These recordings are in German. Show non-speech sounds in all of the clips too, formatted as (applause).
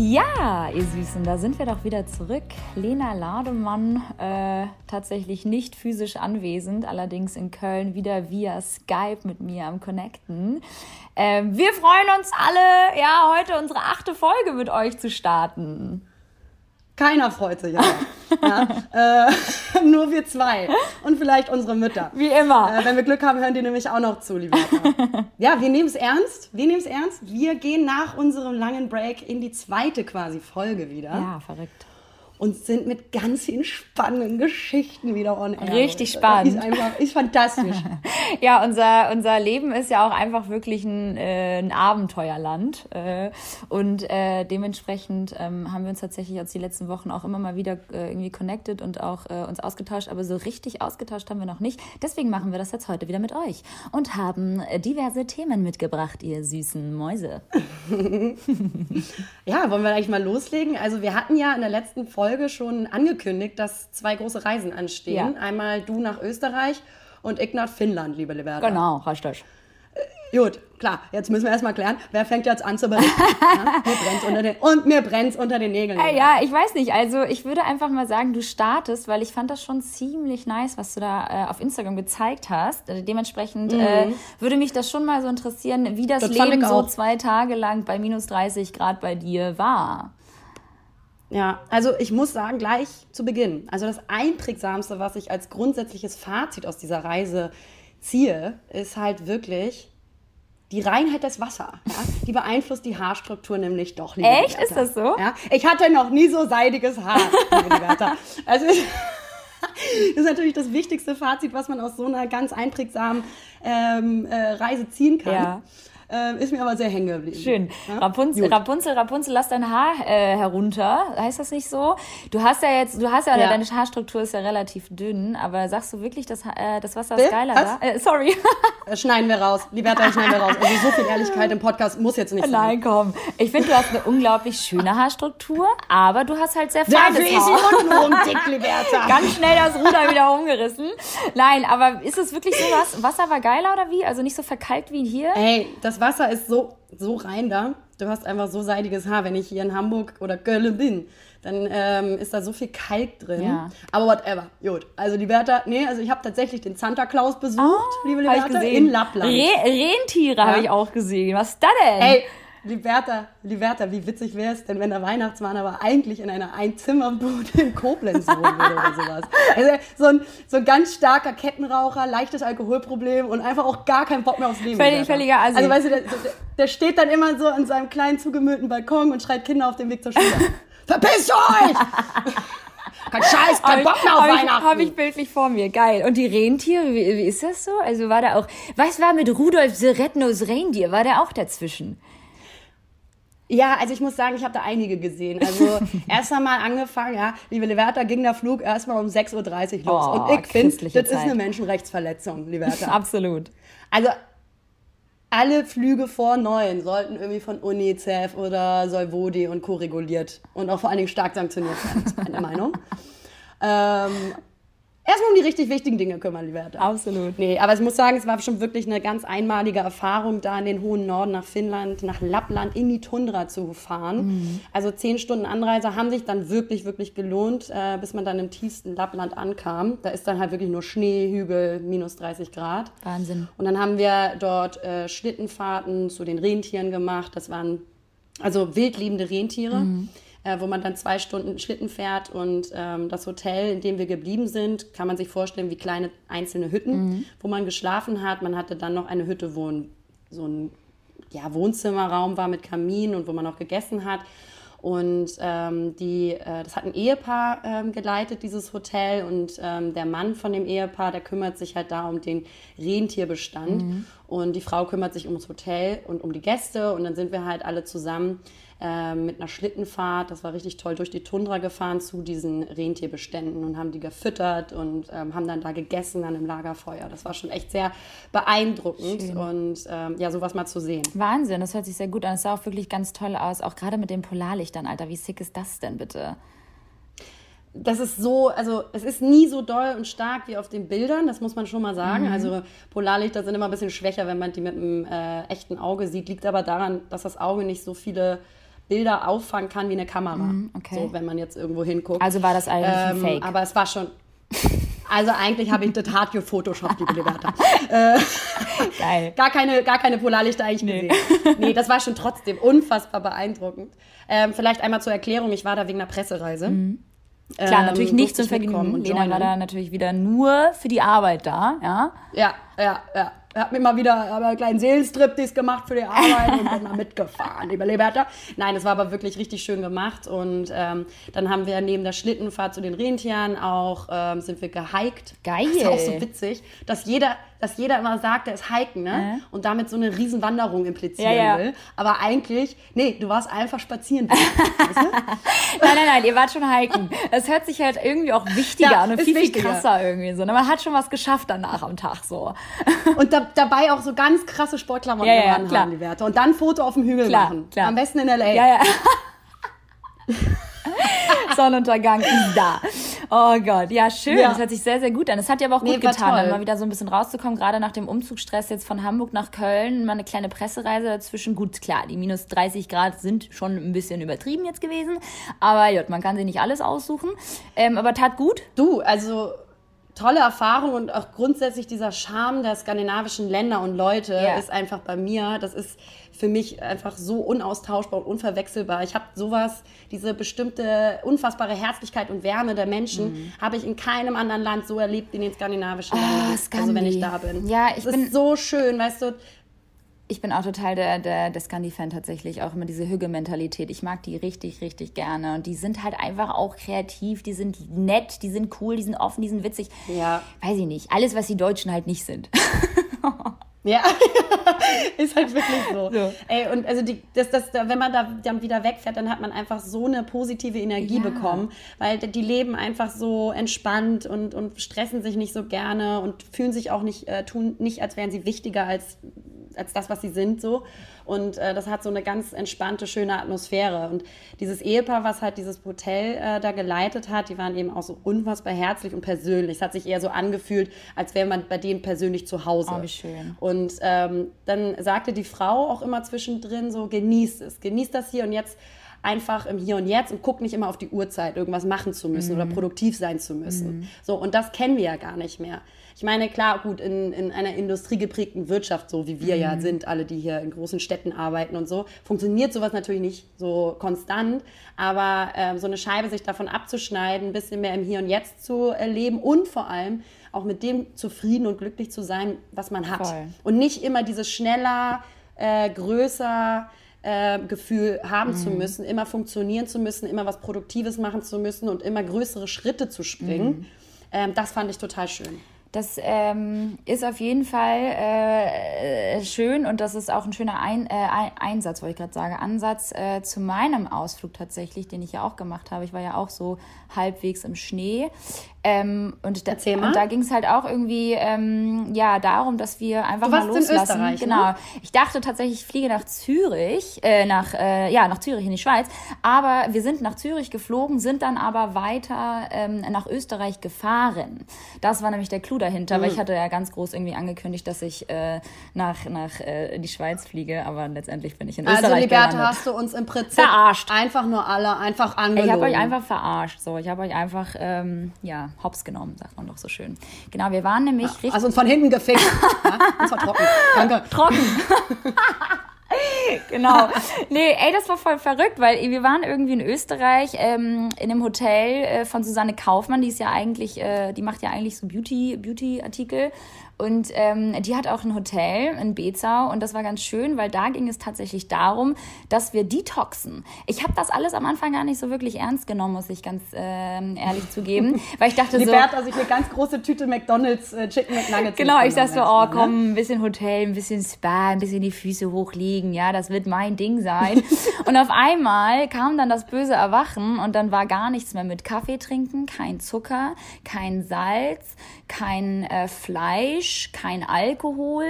Ja, ihr Süßen, da sind wir doch wieder zurück. Lena Lademann, äh, tatsächlich nicht physisch anwesend, allerdings in Köln wieder via Skype mit mir am Connecten. Äh, wir freuen uns alle, ja, heute unsere achte Folge mit euch zu starten. Keiner freut sich (laughs) ja, äh, (laughs) nur wir zwei. Und vielleicht unsere Mütter. Wie immer. Äh, wenn wir Glück haben, hören die nämlich auch noch zu, liebe (laughs) Ja, wir nehmen es ernst. Wir nehmen es ernst. Wir gehen nach unserem langen Break in die zweite quasi Folge wieder. Ja, verrückt und sind mit ganz vielen spannenden Geschichten wieder on air. Richtig spannend. Ist einfach, ist fantastisch. (laughs) ja, unser, unser Leben ist ja auch einfach wirklich ein, äh, ein Abenteuerland. Äh, und äh, dementsprechend ähm, haben wir uns tatsächlich jetzt die letzten Wochen auch immer mal wieder äh, irgendwie connected und auch äh, uns ausgetauscht, aber so richtig ausgetauscht haben wir noch nicht. Deswegen machen wir das jetzt heute wieder mit euch und haben diverse Themen mitgebracht, ihr süßen Mäuse. (laughs) ja, wollen wir eigentlich mal loslegen? Also wir hatten ja in der letzten Folge Folge schon angekündigt, dass zwei große Reisen anstehen. Ja. Einmal du nach Österreich und ich nach Finnland, liebe Liberta. Genau, richtig. Äh, gut, klar, jetzt müssen wir erstmal klären, wer fängt jetzt an zu berichten. (laughs) ja, mir brennt's unter den, und mir brennt unter den Nägeln. Äh, ja, ich weiß nicht. Also ich würde einfach mal sagen, du startest, weil ich fand das schon ziemlich nice, was du da äh, auf Instagram gezeigt hast. Also dementsprechend mhm. äh, würde mich das schon mal so interessieren, wie das, das Leben so zwei Tage lang bei minus 30 Grad bei dir war. Ja, also ich muss sagen, gleich zu Beginn, also das Einprägsamste, was ich als grundsätzliches Fazit aus dieser Reise ziehe, ist halt wirklich die Reinheit des Wassers. Ja? Die beeinflusst die Haarstruktur nämlich doch. Liebe Echt? Ist das so? Ja? Ich hatte noch nie so seidiges Haar, liebe (laughs) Also ich, das (laughs) ist natürlich das wichtigste Fazit, was man aus so einer ganz einprägsamen ähm, äh, Reise ziehen kann. Ja. Ähm, ist mir aber sehr hängen geblieben. Schön. Ja? Rapunzel, Rapunzel, Rapunzel, lass dein Haar äh, herunter. Heißt das nicht so? Du hast ja jetzt, du hast ja, ja. deine Haarstruktur ist ja relativ dünn, aber sagst du wirklich, dass äh, das Wasser ist geiler da? Äh, sorry. (laughs) schneiden wir raus. Liberta, schneiden wir raus. Also so viel Ehrlichkeit im Podcast muss jetzt nicht sein. Nein, komm. Ich finde, du hast eine unglaublich schöne Haarstruktur, aber du hast halt sehr feines Dafür Haar. Dafür ist sie untenrum (laughs) dick, Liberta. Ganz schnell das Ruder wieder umgerissen. Nein, aber ist es wirklich so was? Wasser war geiler oder wie? Also nicht so verkalkt wie hier? Ey, das Wasser ist so, so rein da. Du hast einfach so seidiges Haar. Wenn ich hier in Hamburg oder Köln bin, dann ähm, ist da so viel Kalk drin. Ja. Aber whatever. Gut. Also die Bertha, nee, also ich habe tatsächlich den Santa Claus besucht, oh, liebe Liberta, in Lappland. Re Rentiere ja. habe ich auch gesehen. Was ist da denn? Ey, Liberta, Liberta, wie witzig wäre es denn, wenn der Weihnachtsmann aber eigentlich in einer Einzimmerbude in Koblenz wohnen würde oder (laughs) sowas. Also so ein, so ein ganz starker Kettenraucher, leichtes Alkoholproblem und einfach auch gar keinen Bock mehr aufs Leben. Völlig, völliger Assi. Also weißt du, der, der, steht dann immer so an seinem kleinen zugemüllten Balkon und schreit Kinder auf dem Weg zur Schule. (laughs) Verpisst euch! Kein Scheiß, kein Bock mehr auf hab Weihnachten. Habe ich bildlich vor mir. Geil. Und die Rentiere, wie, wie ist das so? Also war da auch, was war mit Rudolf the Red-Nosed Reindeer? War der auch dazwischen? Ja, also ich muss sagen, ich habe da einige gesehen. Also (laughs) erst einmal angefangen, ja, liebe Liberta, ging der Flug erstmal um 6.30 Uhr los. Oh, und ich finde, das Zeit. ist eine Menschenrechtsverletzung, Liberta. (laughs) Absolut. Also alle Flüge vor neun sollten irgendwie von UNICEF oder Solvodi und Co. reguliert und auch vor allen Dingen stark sanktioniert werden, ist meine (laughs) Meinung. Ähm, erstmal um die richtig wichtigen Dinge kümmern, liebe Hertha. Absolut. Nee, aber ich muss sagen, es war schon wirklich eine ganz einmalige Erfahrung, da in den hohen Norden nach Finnland, nach Lappland in die Tundra zu fahren. Mhm. Also zehn Stunden Anreise haben sich dann wirklich, wirklich gelohnt, äh, bis man dann im tiefsten Lappland ankam. Da ist dann halt wirklich nur Schnee, Hügel, minus 30 Grad. Wahnsinn. Und dann haben wir dort äh, Schlittenfahrten zu den Rentieren gemacht. Das waren also wildliebende Rentiere. Mhm äh, wo man dann zwei Stunden Schlitten fährt. Und ähm, das Hotel, in dem wir geblieben sind, kann man sich vorstellen wie kleine einzelne Hütten, mhm. wo man geschlafen hat. Man hatte dann noch eine Hütte, wo ein, so ein ja, Wohnzimmerraum war mit Kamin und wo man auch gegessen hat. Und ähm, die, äh, das hat ein Ehepaar ähm, geleitet, dieses Hotel. Und ähm, der Mann von dem Ehepaar, der kümmert sich halt da um den Rentierbestand. Mhm. Und die Frau kümmert sich ums Hotel und um die Gäste. Und dann sind wir halt alle zusammen äh, mit einer Schlittenfahrt, das war richtig toll, durch die Tundra gefahren zu diesen Rentierbeständen und haben die gefüttert und ähm, haben dann da gegessen an einem Lagerfeuer. Das war schon echt sehr beeindruckend Schön. und ähm, ja, sowas mal zu sehen. Wahnsinn, das hört sich sehr gut an. Es sah auch wirklich ganz toll aus, auch gerade mit den Polarlichtern, Alter. Wie sick ist das denn bitte? das ist so, also es ist nie so doll und stark wie auf den Bildern, das muss man schon mal sagen. Mhm. Also Polarlichter sind immer ein bisschen schwächer, wenn man die mit einem äh, echten Auge sieht. Liegt aber daran, dass das Auge nicht so viele Bilder auffangen kann wie eine Kamera. Mhm, okay. So, wenn man jetzt irgendwo hinguckt. Also war das eigentlich ähm, ein Fake. Aber es war schon. (laughs) Also eigentlich habe ich das hart gefotoshoppt, liebe (laughs) Liberta. äh, Geil. Gar keine, gar keine Polarlichter eigentlich nee. gesehen. Nee, das war schon trotzdem unfassbar beeindruckend. Ähm, vielleicht einmal zur Erklärung, ich war da wegen einer Pressereise. Mhm. Klar, ähm, natürlich nicht zum Vergnügen. Lena war da natürlich wieder nur für die Arbeit da, ja? Ja, ja, ja. Er hat mir mal wieder einen kleinen Seelenstriptease gemacht für die Arbeit und bin da mitgefahren, liebe Liberta. Nein, es war aber wirklich richtig schön gemacht. Und ähm, dann haben wir neben der Schlittenfahrt zu den Rentieren auch, ähm, sind wir gehiked. Geil. Das ist auch so witzig, dass jeder, dass jeder immer sagt, er ist hiken, ne? Und damit so eine Riesenwanderung implizieren ja, ja. will. Aber eigentlich, nee, du warst einfach spazieren. (laughs) weißt du? nein, nein, nein, ihr wart schon hiken. Es hört sich halt irgendwie auch wichtiger ja, an und viel, viel krasser irgendwie so. Ne? Man hat schon was geschafft danach am Tag so. Und da, dabei auch so ganz krasse Sportklamotten ja, ja, haben, die Werte. Und dann Foto auf dem Hügel klar, machen. Klar. Am besten in L.A. Ja, ja. (laughs) Sonnenuntergang ist da. Oh Gott, ja, schön. Ja. Das hört sich sehr, sehr gut an. Es hat ja aber auch nee, gut getan, dann mal wieder so ein bisschen rauszukommen, gerade nach dem Umzugsstress jetzt von Hamburg nach Köln, mal eine kleine Pressereise dazwischen. Gut, klar, die minus 30 Grad sind schon ein bisschen übertrieben jetzt gewesen. Aber ja, man kann sich nicht alles aussuchen. Ähm, aber tat gut. Du, also tolle Erfahrung und auch grundsätzlich dieser Charme der skandinavischen Länder und Leute yeah. ist einfach bei mir, das ist für mich einfach so unaustauschbar und unverwechselbar. Ich habe sowas, diese bestimmte unfassbare Herzlichkeit und Wärme der Menschen, mhm. habe ich in keinem anderen Land so erlebt wie in den skandinavischen oh, Ländern. Also wenn ich da bin. Ja, ich das bin ist so schön, weißt du, ich bin auch total der, der, der Scandi-Fan tatsächlich, auch immer diese Hügge-Mentalität. Ich mag die richtig, richtig gerne. Und die sind halt einfach auch kreativ, die sind nett, die sind cool, die sind offen, die sind witzig. Ja. Weiß ich nicht. Alles, was die Deutschen halt nicht sind. (laughs) Ja, (laughs) ist halt wirklich so. so. Ey, und also die, das, das, wenn man da dann wieder wegfährt, dann hat man einfach so eine positive Energie ja. bekommen, weil die leben einfach so entspannt und, und stressen sich nicht so gerne und fühlen sich auch nicht, äh, tun nicht, als wären sie wichtiger als als das, was sie sind, so. Und äh, das hat so eine ganz entspannte, schöne Atmosphäre. Und dieses Ehepaar, was halt dieses Hotel äh, da geleitet hat, die waren eben auch so unfassbar herzlich und persönlich. Es hat sich eher so angefühlt, als wäre man bei denen persönlich zu Hause. Oh, wie schön. Und ähm, dann sagte die Frau auch immer zwischendrin so, genießt es, genießt das hier und jetzt einfach im Hier und Jetzt und guck nicht immer auf die Uhrzeit, irgendwas machen zu müssen mhm. oder produktiv sein zu müssen. Mhm. So, und das kennen wir ja gar nicht mehr. Ich meine, klar, gut, in, in einer industriegeprägten Wirtschaft, so wie wir mhm. ja sind, alle, die hier in großen Städten arbeiten und so, funktioniert sowas natürlich nicht so konstant. Aber äh, so eine Scheibe sich davon abzuschneiden, ein bisschen mehr im Hier und Jetzt zu erleben und vor allem auch mit dem zufrieden und glücklich zu sein, was man hat. Voll. Und nicht immer dieses schneller, äh, größer, äh, Gefühl haben mhm. zu müssen, immer funktionieren zu müssen, immer was Produktives machen zu müssen und immer größere Schritte zu springen. Mhm. Ähm, das fand ich total schön. Das ähm, ist auf jeden Fall äh, schön und das ist auch ein schöner ein äh, Einsatz, wollte ich gerade sagen, Ansatz äh, zu meinem Ausflug tatsächlich, den ich ja auch gemacht habe. Ich war ja auch so halbwegs im Schnee. Ähm, und, da, und da ging es halt auch irgendwie ähm, ja darum, dass wir einfach mal loslassen. In genau. Ne? Ich dachte tatsächlich, ich fliege nach Zürich, äh, nach äh, ja nach Zürich in die Schweiz. Aber wir sind nach Zürich geflogen, sind dann aber weiter ähm, nach Österreich gefahren. Das war nämlich der Clou dahinter, mhm. weil ich hatte ja ganz groß irgendwie angekündigt, dass ich äh, nach nach äh, in die Schweiz fliege, aber letztendlich bin ich in also, Österreich Also Liberta, hast du uns im Prinzip verarscht. Einfach nur alle einfach angelogen. Ich habe euch einfach verarscht. So, ich habe euch einfach ähm, ja hops genommen, sagt man doch so schön. Genau, wir waren nämlich richtig. Also uns von hinten gefickt. (laughs) ja, das war trocken. Danke. Trocken. (laughs) genau. Nee, ey, das war voll verrückt, weil wir waren irgendwie in Österreich ähm, in einem Hotel äh, von Susanne Kaufmann, die ist ja eigentlich, äh, die macht ja eigentlich so Beauty, Beauty-Artikel Und ähm, die hat auch ein Hotel in Bezau und das war ganz schön, weil da ging es tatsächlich darum, dass wir detoxen. Ich habe das alles am Anfang gar nicht so wirklich ernst genommen, muss ich ganz ähm, ehrlich (laughs) zugeben, weil ich dachte so... Bert, also ich eine ganz große Tüte McDonalds äh, Chicken McNuggets. (laughs) Genau, ich mitgenommen so, oh ne? komm, ein bisschen Hotel, ein bisschen Spa, ein bisschen die Füße hochlegen, ja, das wird mein Ding sein. (laughs) und auf einmal kam dann das böse Erwachen und dann war gar nichts mehr mit Kaffee trinken, kein Zucker, kein Salz, kein äh, Fleisch, kein Alkohol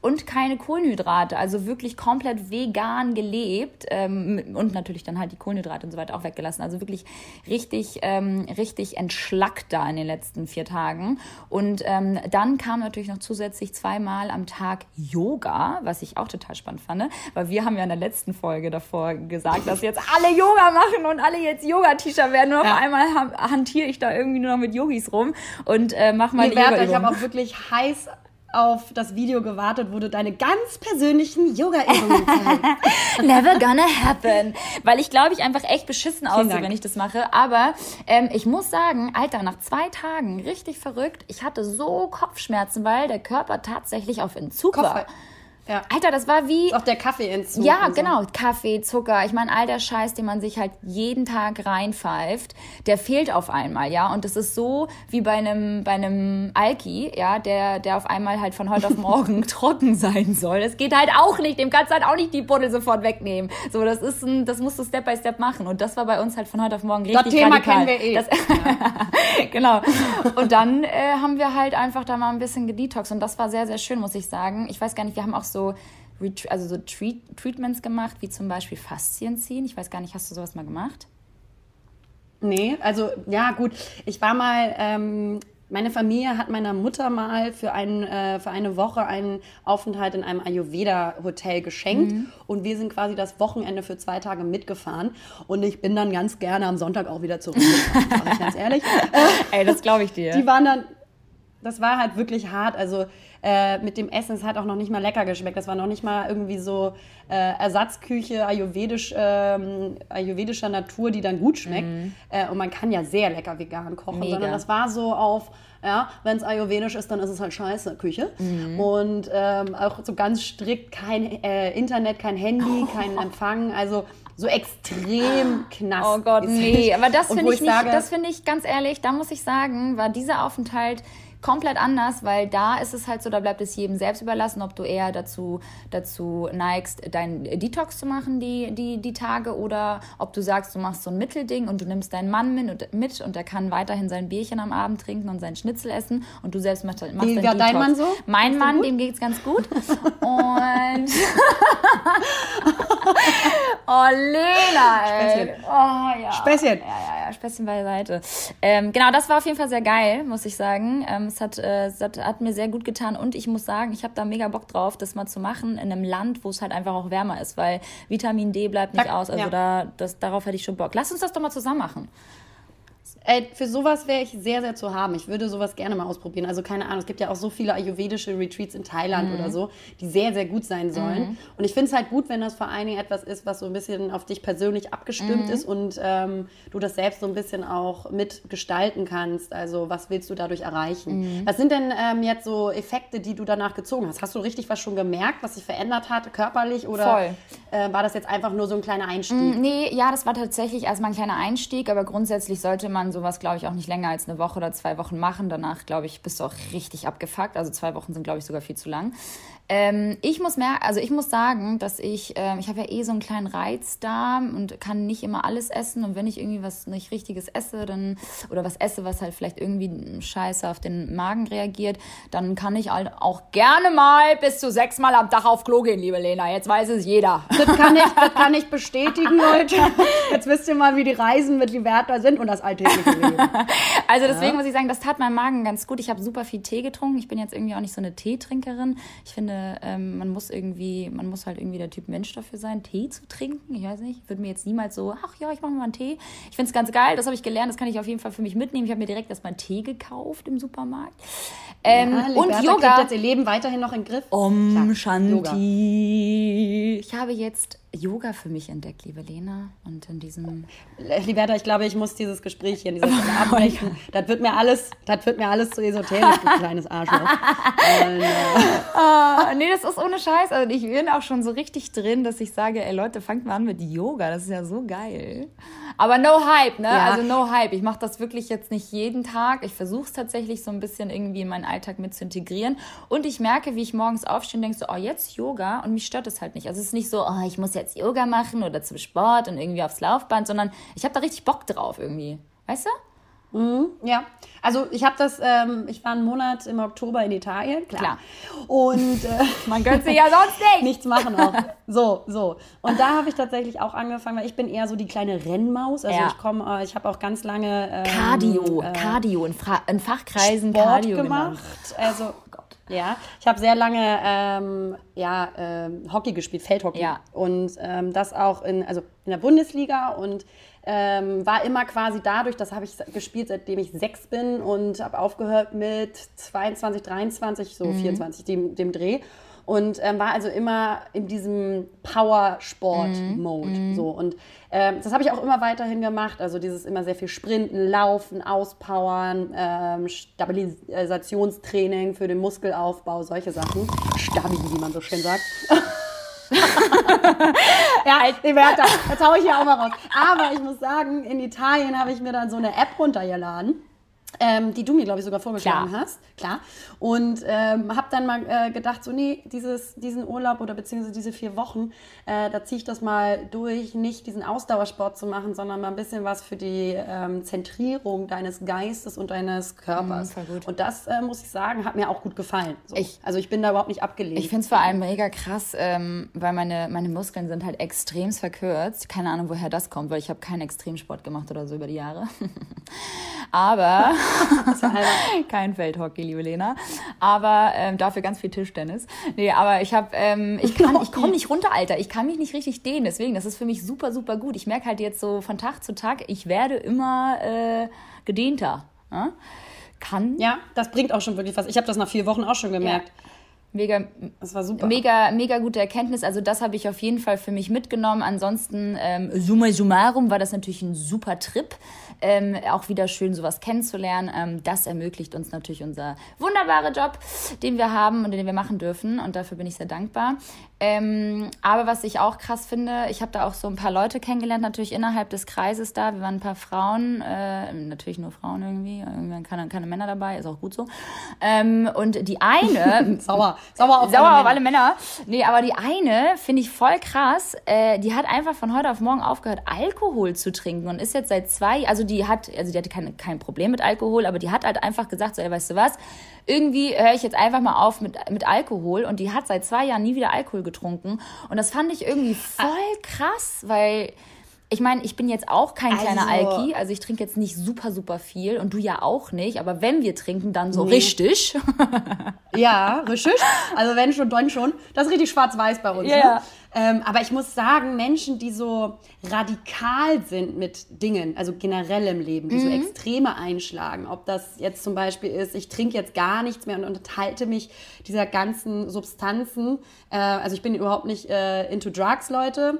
und keine Kohlenhydrate. Also wirklich komplett vegan gelebt ähm, und natürlich dann halt die Kohlenhydrate und so weiter auch weggelassen. Also wirklich richtig, ähm, richtig entschlackt da in den letzten vier Tagen. Und ähm, dann kam natürlich noch zusätzlich zweimal am Tag Yoga, was ich auch total spannend fand, weil wir haben ja in der letzten Folge davor gesagt, dass jetzt alle Yoga machen und alle jetzt Yoga-T-Shirt werden. Und auf Ja. einmal ha- hantiere ich da irgendwie nur noch mit Yogis rum und äh, mach mal Nee, die Bertha, ich habe auch wirklich heiß auf das Video gewartet, wo du deine ganz persönlichen Yoga-Übungen zeigst. (laughs) Never gonna happen. Weil ich glaube, ich einfach echt beschissen aussehe, wenn ich das mache. Aber ähm, ich muss sagen, Alter, nach zwei Tagen, richtig verrückt, ich hatte so Kopfschmerzen, weil der Körper tatsächlich auf Entzug war. Ja. Alter, das war wie... Auch der Kaffeeentzug. Ja, so. genau. Kaffee, Zucker. Ich meine, all der Scheiß, den man sich halt jeden Tag reinpfeift, der fehlt auf einmal, ja. Und das ist so wie bei einem, bei einem Alki, ja, der, der auf einmal halt von heute auf (laughs) morgen trocken sein soll. Das geht halt auch nicht. Dem kannst du halt auch nicht die Buddel sofort wegnehmen. So, das ist ein, das musst du Step by Step machen. Und das war bei uns halt von heute auf morgen richtig Das Thema radikal. kennen wir eh. Das, (laughs) genau. Und dann äh, haben wir halt einfach da mal ein bisschen gedetox und das war sehr, sehr schön, muss ich sagen. Ich weiß gar nicht, wir haben auch so, Also so Treat Treatments gemacht, wie zum Beispiel Faszien ziehen. Ich weiß gar nicht, hast du sowas mal gemacht? Nee, also ja gut. Ich war mal, ähm, meine Familie hat meiner Mutter mal für, ein, äh, für eine Woche einen Aufenthalt in einem Ayurveda-Hotel geschenkt. Mhm. Und wir sind quasi das Wochenende für zwei Tage mitgefahren. Und ich bin dann ganz gerne am Sonntag auch wieder zurückgefahren, sag ich ganz ehrlich. (laughs) Ey, das glaube ich dir. Die waren dann, das war halt wirklich hart. Also äh, mit dem Essen, es hat auch noch nicht mal lecker geschmeckt. Das war noch nicht mal irgendwie so äh, Ersatzküche ayurvedisch, ähm, ayurvedischer Natur, die dann gut schmeckt. Äh, und man kann ja sehr lecker vegan kochen, Mega. sondern das war so auf, ja, wenn es ayurvedisch ist, dann ist es halt scheiße Küche. Und ähm, auch so ganz strikt kein äh, Internet, kein Handy, kein Empfang. Also so extrem knapp. Oh Gott, nee. Aber das finde wo ich nicht, sage- das finde ich ganz ehrlich, da muss ich sagen, war dieser Aufenthalt komplett anders, weil da ist es halt so, da bleibt es jedem selbst überlassen, ob du eher dazu, dazu neigst, deinen Detox zu machen, die, die, die Tage, oder ob du sagst, du machst so ein Mittelding und du nimmst deinen Mann mit und, mit und der kann weiterhin sein Bierchen am Abend trinken und seinen Schnitzel essen und du selbst machst, machst Wie deinen war dein Detox. Mann so? Mein Mann, gut? dem geht's ganz gut. (laughs) Und (laughs) (laughs) Oh, Lena, ey. Späßchen. Oh, ja. Späßchen. Ja, ja, ja, Späßchen beiseite. Ähm, genau, das war auf jeden Fall sehr geil, muss ich sagen. Ähm, es hat, äh, es hat, hat mir sehr gut getan und ich muss sagen, ich habe da mega Bock drauf, das mal zu machen in einem Land, wo es halt einfach auch wärmer ist, weil Vitamin D bleibt nicht Ja, aus. Also ja. da, das, darauf hätte ich schon Bock. Lass uns das doch mal zusammen machen. Ey, für sowas wäre ich sehr, sehr zu haben. Ich würde sowas gerne mal ausprobieren. Also keine Ahnung, es gibt ja auch so viele ayurvedische Retreats in Thailand Mhm. oder so, die sehr, sehr gut sein sollen. Und ich finde es halt gut, wenn das vor allen Dingen etwas ist, was so ein bisschen auf dich persönlich abgestimmt Mhm. ist und ähm, du das selbst so ein bisschen auch mitgestalten kannst. Also was willst du dadurch erreichen? Mhm. Was sind denn ähm, jetzt so Effekte, die du danach gezogen hast? Hast du richtig was schon gemerkt, was sich verändert hat, körperlich? Oder Voll. Äh, war das jetzt einfach nur so ein kleiner Einstieg? Nee, ja, das war tatsächlich erstmal ein kleiner Einstieg, aber grundsätzlich sollte man sowas, glaube ich, auch nicht länger als eine Woche oder zwei Wochen machen. Danach, glaube ich, bist du auch richtig abgefuckt. Also zwei Wochen sind, glaube ich, sogar viel zu lang. Ähm, ich muss mer also ich muss sagen, dass ich, ähm, ich habe ja eh so einen kleinen Reizdarm und kann nicht immer alles essen. Und wenn ich irgendwie was nicht Richtiges esse, dann, oder was esse, was halt vielleicht irgendwie scheiße auf den Magen reagiert, dann kann ich halt auch gerne mal bis zu sechsmal am Tag auf Klo gehen, liebe Lena. Jetzt weiß es jeder. Das kann, ich, das kann ich bestätigen, Leute. Jetzt wisst ihr mal, wie die Reisen mit Liberta sind und das alltägliche Leben. (laughs) Also deswegen muss ich sagen, das tat meinem Magen ganz gut. Ich habe super viel Tee getrunken. Ich bin jetzt irgendwie auch nicht so eine Teetrinkerin. Ich finde, ähm, man muss irgendwie, man muss halt irgendwie der Typ Mensch dafür sein, Tee zu trinken. Ich weiß nicht, ich würde mir jetzt niemals so, ach ja, ich mache mal einen Tee. Ich finde es ganz geil, das habe ich gelernt, das kann ich auf jeden Fall für mich mitnehmen. Ich habe mir direkt erstmal einen Tee gekauft im Supermarkt. Ähm, Ja, und Yoga. kriegt jetzt ihr Leben weiterhin noch in den Griff. Om Klar, Shanti. Ich habe jetzt Yoga für mich entdeckt, liebe Lena. Und in diesem. Liberta, ich glaube, ich muss dieses Gespräch hier in dieser (laughs) Stelle abbrechen. das wird mir alles, das wird mir alles zu esoterisch, du kleines Arschloch. Und, äh, oh, nee, das ist ohne Scheiß. Also ich bin auch schon so richtig drin, dass ich sage, ey Leute, fangt mal an mit Yoga. Das ist ja so geil. Aber no hype, ne? Ja. Also no hype. Ich mache das wirklich jetzt nicht jeden Tag. Ich versuche es tatsächlich so ein bisschen irgendwie in meinen Alltag mit zu integrieren. Und ich merke, wie ich morgens aufstehe und denke so, oh, jetzt Yoga. Und mich stört es halt nicht. Also es ist nicht so, oh, ich muss jetzt Yoga machen oder zum Sport und irgendwie aufs Laufband, sondern ich habe da richtig Bock drauf irgendwie. Weißt du? Mhm, ja, also ich habe das, ähm, ich war einen Monat im Oktober in Italien, klar. klar. Und äh, (laughs) man gönnt sich ja sonst nicht. (laughs) nichts machen auch. So, so. Und da habe ich tatsächlich auch angefangen, weil ich bin eher so die kleine Rennmaus. Also ja. ich komme, äh, ich habe auch ganz lange ähm, Cardio, äh, Cardio in, Fra in Fachkreisen Sport Cardio gemacht. Genannt. Also ja, ich habe sehr lange ähm, ja, ähm, Hockey gespielt, Feldhockey. Ja. Und ähm, das auch in, also in der Bundesliga und ähm, war immer quasi dadurch, das habe ich gespielt, seitdem ich sechs bin und habe aufgehört mit 22, 23, so mhm. 24, dem, dem Dreh. Und ähm, war also immer in diesem Powersport-Mode. Mhm. So. Und ähm, das habe ich auch immer weiterhin gemacht. Also dieses immer sehr viel Sprinten, Laufen, Auspowern, ähm, Stabilisationstraining für den Muskelaufbau, solche Sachen. Stabi, wie man so schön sagt. (laughs) ja, die Werte, jetzt hau ich hier auch mal raus. Aber ich muss sagen, in Italien habe ich mir dann so eine App runtergeladen ähm, die du mir, glaube ich, sogar vorgeschlagen Klar. hast. Klar. Und ähm, habe dann mal äh, gedacht, so, nee, dieses, diesen Urlaub oder beziehungsweise diese vier Wochen, äh, da ziehe ich das mal durch, nicht diesen Ausdauersport zu machen, sondern mal ein bisschen was für die ähm, Zentrierung deines Geistes und deines Körpers. Mhm, und das, äh, muss ich sagen, hat mir auch gut gefallen. So. Ich, also ich bin da überhaupt nicht abgelehnt. Ich finde es vor allem mega krass, ähm, weil meine, meine Muskeln sind halt extrem verkürzt. Keine Ahnung, woher das kommt, weil ich habe keinen Extremsport gemacht oder so über die Jahre. (laughs) Aber (laughs) (laughs) Kein Feldhockey, liebe Lena. Aber ähm, dafür ganz viel Tischtennis. Nee, aber ich habe, ähm, ich kann, ich komme (laughs) nicht runter, Alter. Ich kann mich nicht richtig dehnen. Deswegen, das ist für mich super, super gut. Ich merke halt jetzt so von Tag zu Tag, ich werde immer äh, gedehnter. Ja? Kann. Ja, das bringt auch schon wirklich was. Ich habe das nach vier Wochen auch schon gemerkt. Ja. Mega, das war super. Mega, mega gute Erkenntnis. Also das habe ich auf jeden Fall für mich mitgenommen. Ansonsten, ähm, summa summarum, war das natürlich ein super Trip. Ähm, auch wieder schön, sowas kennenzulernen. Ähm, das ermöglicht uns natürlich unser wunderbarer Job, den wir haben und den wir machen dürfen. Und dafür bin ich sehr dankbar. Ähm, aber was ich auch krass finde, ich habe da auch so ein paar Leute kennengelernt, natürlich innerhalb des Kreises da. Wir waren ein paar Frauen, äh, natürlich nur Frauen irgendwie, irgendwie keine, keine Männer dabei, ist auch gut so. Ähm, und die eine. (laughs) sauer, sauer auf, sauer alle, auf alle Männer. Nee, aber die eine finde ich voll krass. Äh, die hat einfach von heute auf morgen aufgehört, Alkohol zu trinken und ist jetzt seit zwei, also die hat, also die hatte kein, kein Problem mit Alkohol, aber die hat halt einfach gesagt, so, ey, weißt du was, irgendwie höre ich jetzt einfach mal auf mit, mit Alkohol und die hat seit zwei Jahren nie wieder Alkohol getrunken. Und das fand ich irgendwie voll krass, weil ich meine, ich bin jetzt auch kein also, kleiner Alki, also ich trinke jetzt nicht super, super viel und du ja auch nicht, aber wenn wir trinken, dann so nee. richtig. ja, richtig. Also wenn schon, dann schon. Das ist richtig schwarz-weiß bei uns. Ja. Ne? Ähm, aber ich muss sagen, Menschen, die so radikal sind mit Dingen, also generell im Leben, die mhm. so Extreme einschlagen, ob das jetzt zum Beispiel ist, ich trinke jetzt gar nichts mehr und unterhalte mich dieser ganzen Substanzen. Äh, also ich bin überhaupt nicht äh, into Drugs, Leute.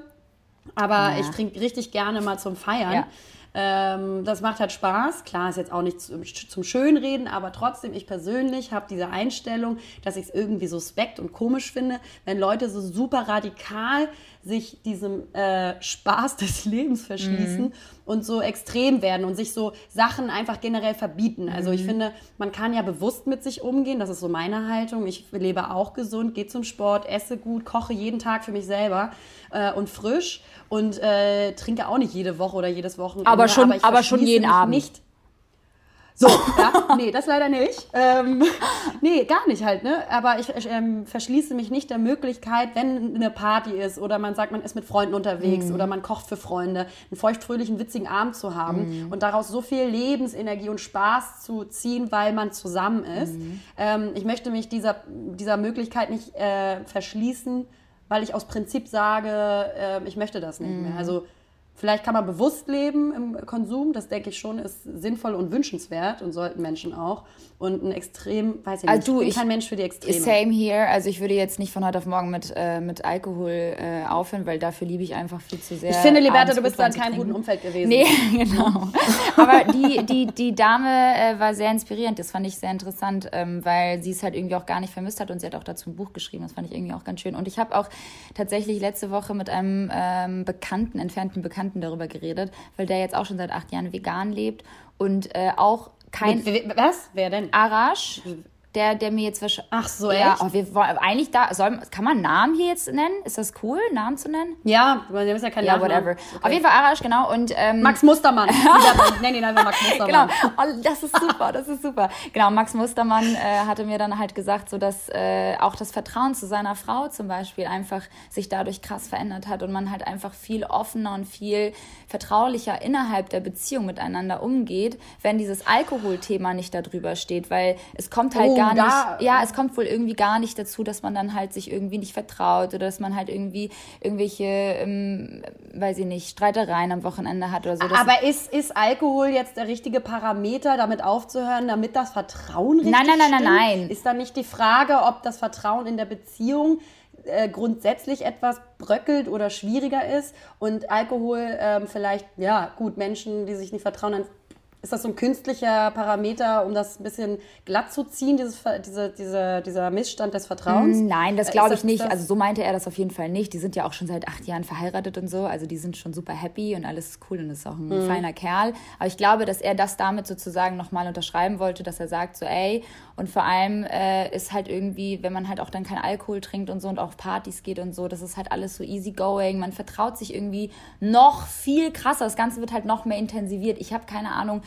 Aber ja. ich trinke richtig gerne mal zum Feiern. Ja. Ähm, das macht halt Spaß. Klar, ist jetzt auch nicht zum, zum Schönreden, aber trotzdem, ich persönlich habe diese Einstellung, dass ich es irgendwie suspekt und komisch finde, wenn Leute so super radikal sich diesem äh, Spaß des Lebens verschließen mhm. und so extrem werden und sich so Sachen einfach generell verbieten. Also ich mhm. finde, man kann ja bewusst mit sich umgehen, das ist so meine Haltung. Ich lebe auch gesund, gehe zum Sport, esse gut, koche jeden Tag für mich selber äh, und frisch und äh, trinke auch nicht jede Woche oder jedes Wochenende. Aber schon, aber, aber schon jeden Abend. Nicht so, ja, nee, das leider nicht. Ähm, nee, gar nicht halt, ne? Aber ich ähm, verschließe mich nicht der Möglichkeit, wenn eine Party ist oder man sagt, man ist mit Freunden unterwegs mm. oder man kocht für Freunde, einen feuchtfröhlichen, witzigen Abend zu haben mm. und daraus so viel Lebensenergie und Spaß zu ziehen, weil man zusammen ist. Mm. Ähm, ich möchte mich dieser, dieser Möglichkeit nicht äh, verschließen, weil ich aus Prinzip sage, äh, ich möchte das nicht mehr. Also Vielleicht kann man bewusst leben im Konsum, das denke ich schon, ist sinnvoll und wünschenswert und sollten Menschen auch. Und ein Extrem, weiß ich also nicht, du, ich bin kein Mensch für die Extreme. Same here, also ich würde jetzt nicht von heute auf morgen mit, äh, mit Alkohol äh, aufhören, weil dafür liebe ich einfach viel zu sehr. Ich finde, Liberta, du bist da in keinem guten Umfeld gewesen. Nee, (laughs) genau. Aber die, die, die Dame äh, war sehr inspirierend, das fand ich sehr interessant, ähm, weil sie es halt irgendwie auch gar nicht vermisst hat und sie hat auch dazu ein Buch geschrieben, das fand ich irgendwie auch ganz schön. Und ich habe auch tatsächlich letzte Woche mit einem ähm, Bekannten, entfernten Bekannten, Bekannten darüber geredet, weil der jetzt auch schon seit acht Jahren vegan lebt und äh, auch kein. Mit, was? Wer denn? Arash der, der mir jetzt wahrscheinlich. Ach so, ja, echt? Oh, wir wollen eigentlich da. Soll, kann man Namen hier jetzt nennen? Ist das cool, Namen zu nennen? Ja, wir haben ja keinen Ja, whatever. Okay. Auf jeden Fall Arash, genau. Und, ähm, Max Mustermann. Nenn ihn einfach Max Mustermann. Genau. Oh, das ist super, das ist super. Genau, Max Mustermann äh, hatte mir dann halt gesagt, so dass äh, auch das Vertrauen zu seiner Frau zum Beispiel einfach sich dadurch krass verändert hat und man halt einfach viel offener und viel vertraulicher innerhalb der Beziehung miteinander umgeht, wenn dieses Alkoholthema nicht darüber steht, weil es kommt halt oh, gar nicht, ja, es kommt wohl irgendwie gar nicht dazu, dass man dann halt sich irgendwie nicht vertraut oder dass man halt irgendwie irgendwelche, ähm, weiß ich nicht, Streitereien am Wochenende hat oder so. Aber ist, ist Alkohol jetzt der richtige Parameter, damit aufzuhören, damit das Vertrauen richtig Nein, nein, nein, nein, nein. Ist dann nicht die Frage, ob das Vertrauen in der Beziehung äh, grundsätzlich etwas bröckelt oder schwieriger ist und Alkohol ähm, vielleicht, ja, gut, Menschen, die sich nicht vertrauen, dann ist das so ein künstlicher Parameter, um das ein bisschen glatt zu ziehen, dieses, diese, diese, dieser Missstand des Vertrauens? Mm, nein, das äh, glaube ich nicht. Also so meinte er das auf jeden Fall nicht. Die sind ja auch schon seit acht Jahren verheiratet und so. Also die sind schon super happy und alles ist cool und ist auch ein mhm. feiner Kerl. Aber ich glaube, dass er das damit sozusagen nochmal unterschreiben wollte, dass er sagt so, ey, und vor allem äh, ist halt irgendwie, wenn man halt auch dann kein Alkohol trinkt und so und auf Partys geht und so, das ist halt alles so easy going. Man vertraut sich irgendwie noch viel krasser. Das Ganze wird halt noch mehr intensiviert. Ich habe keine Ahnung,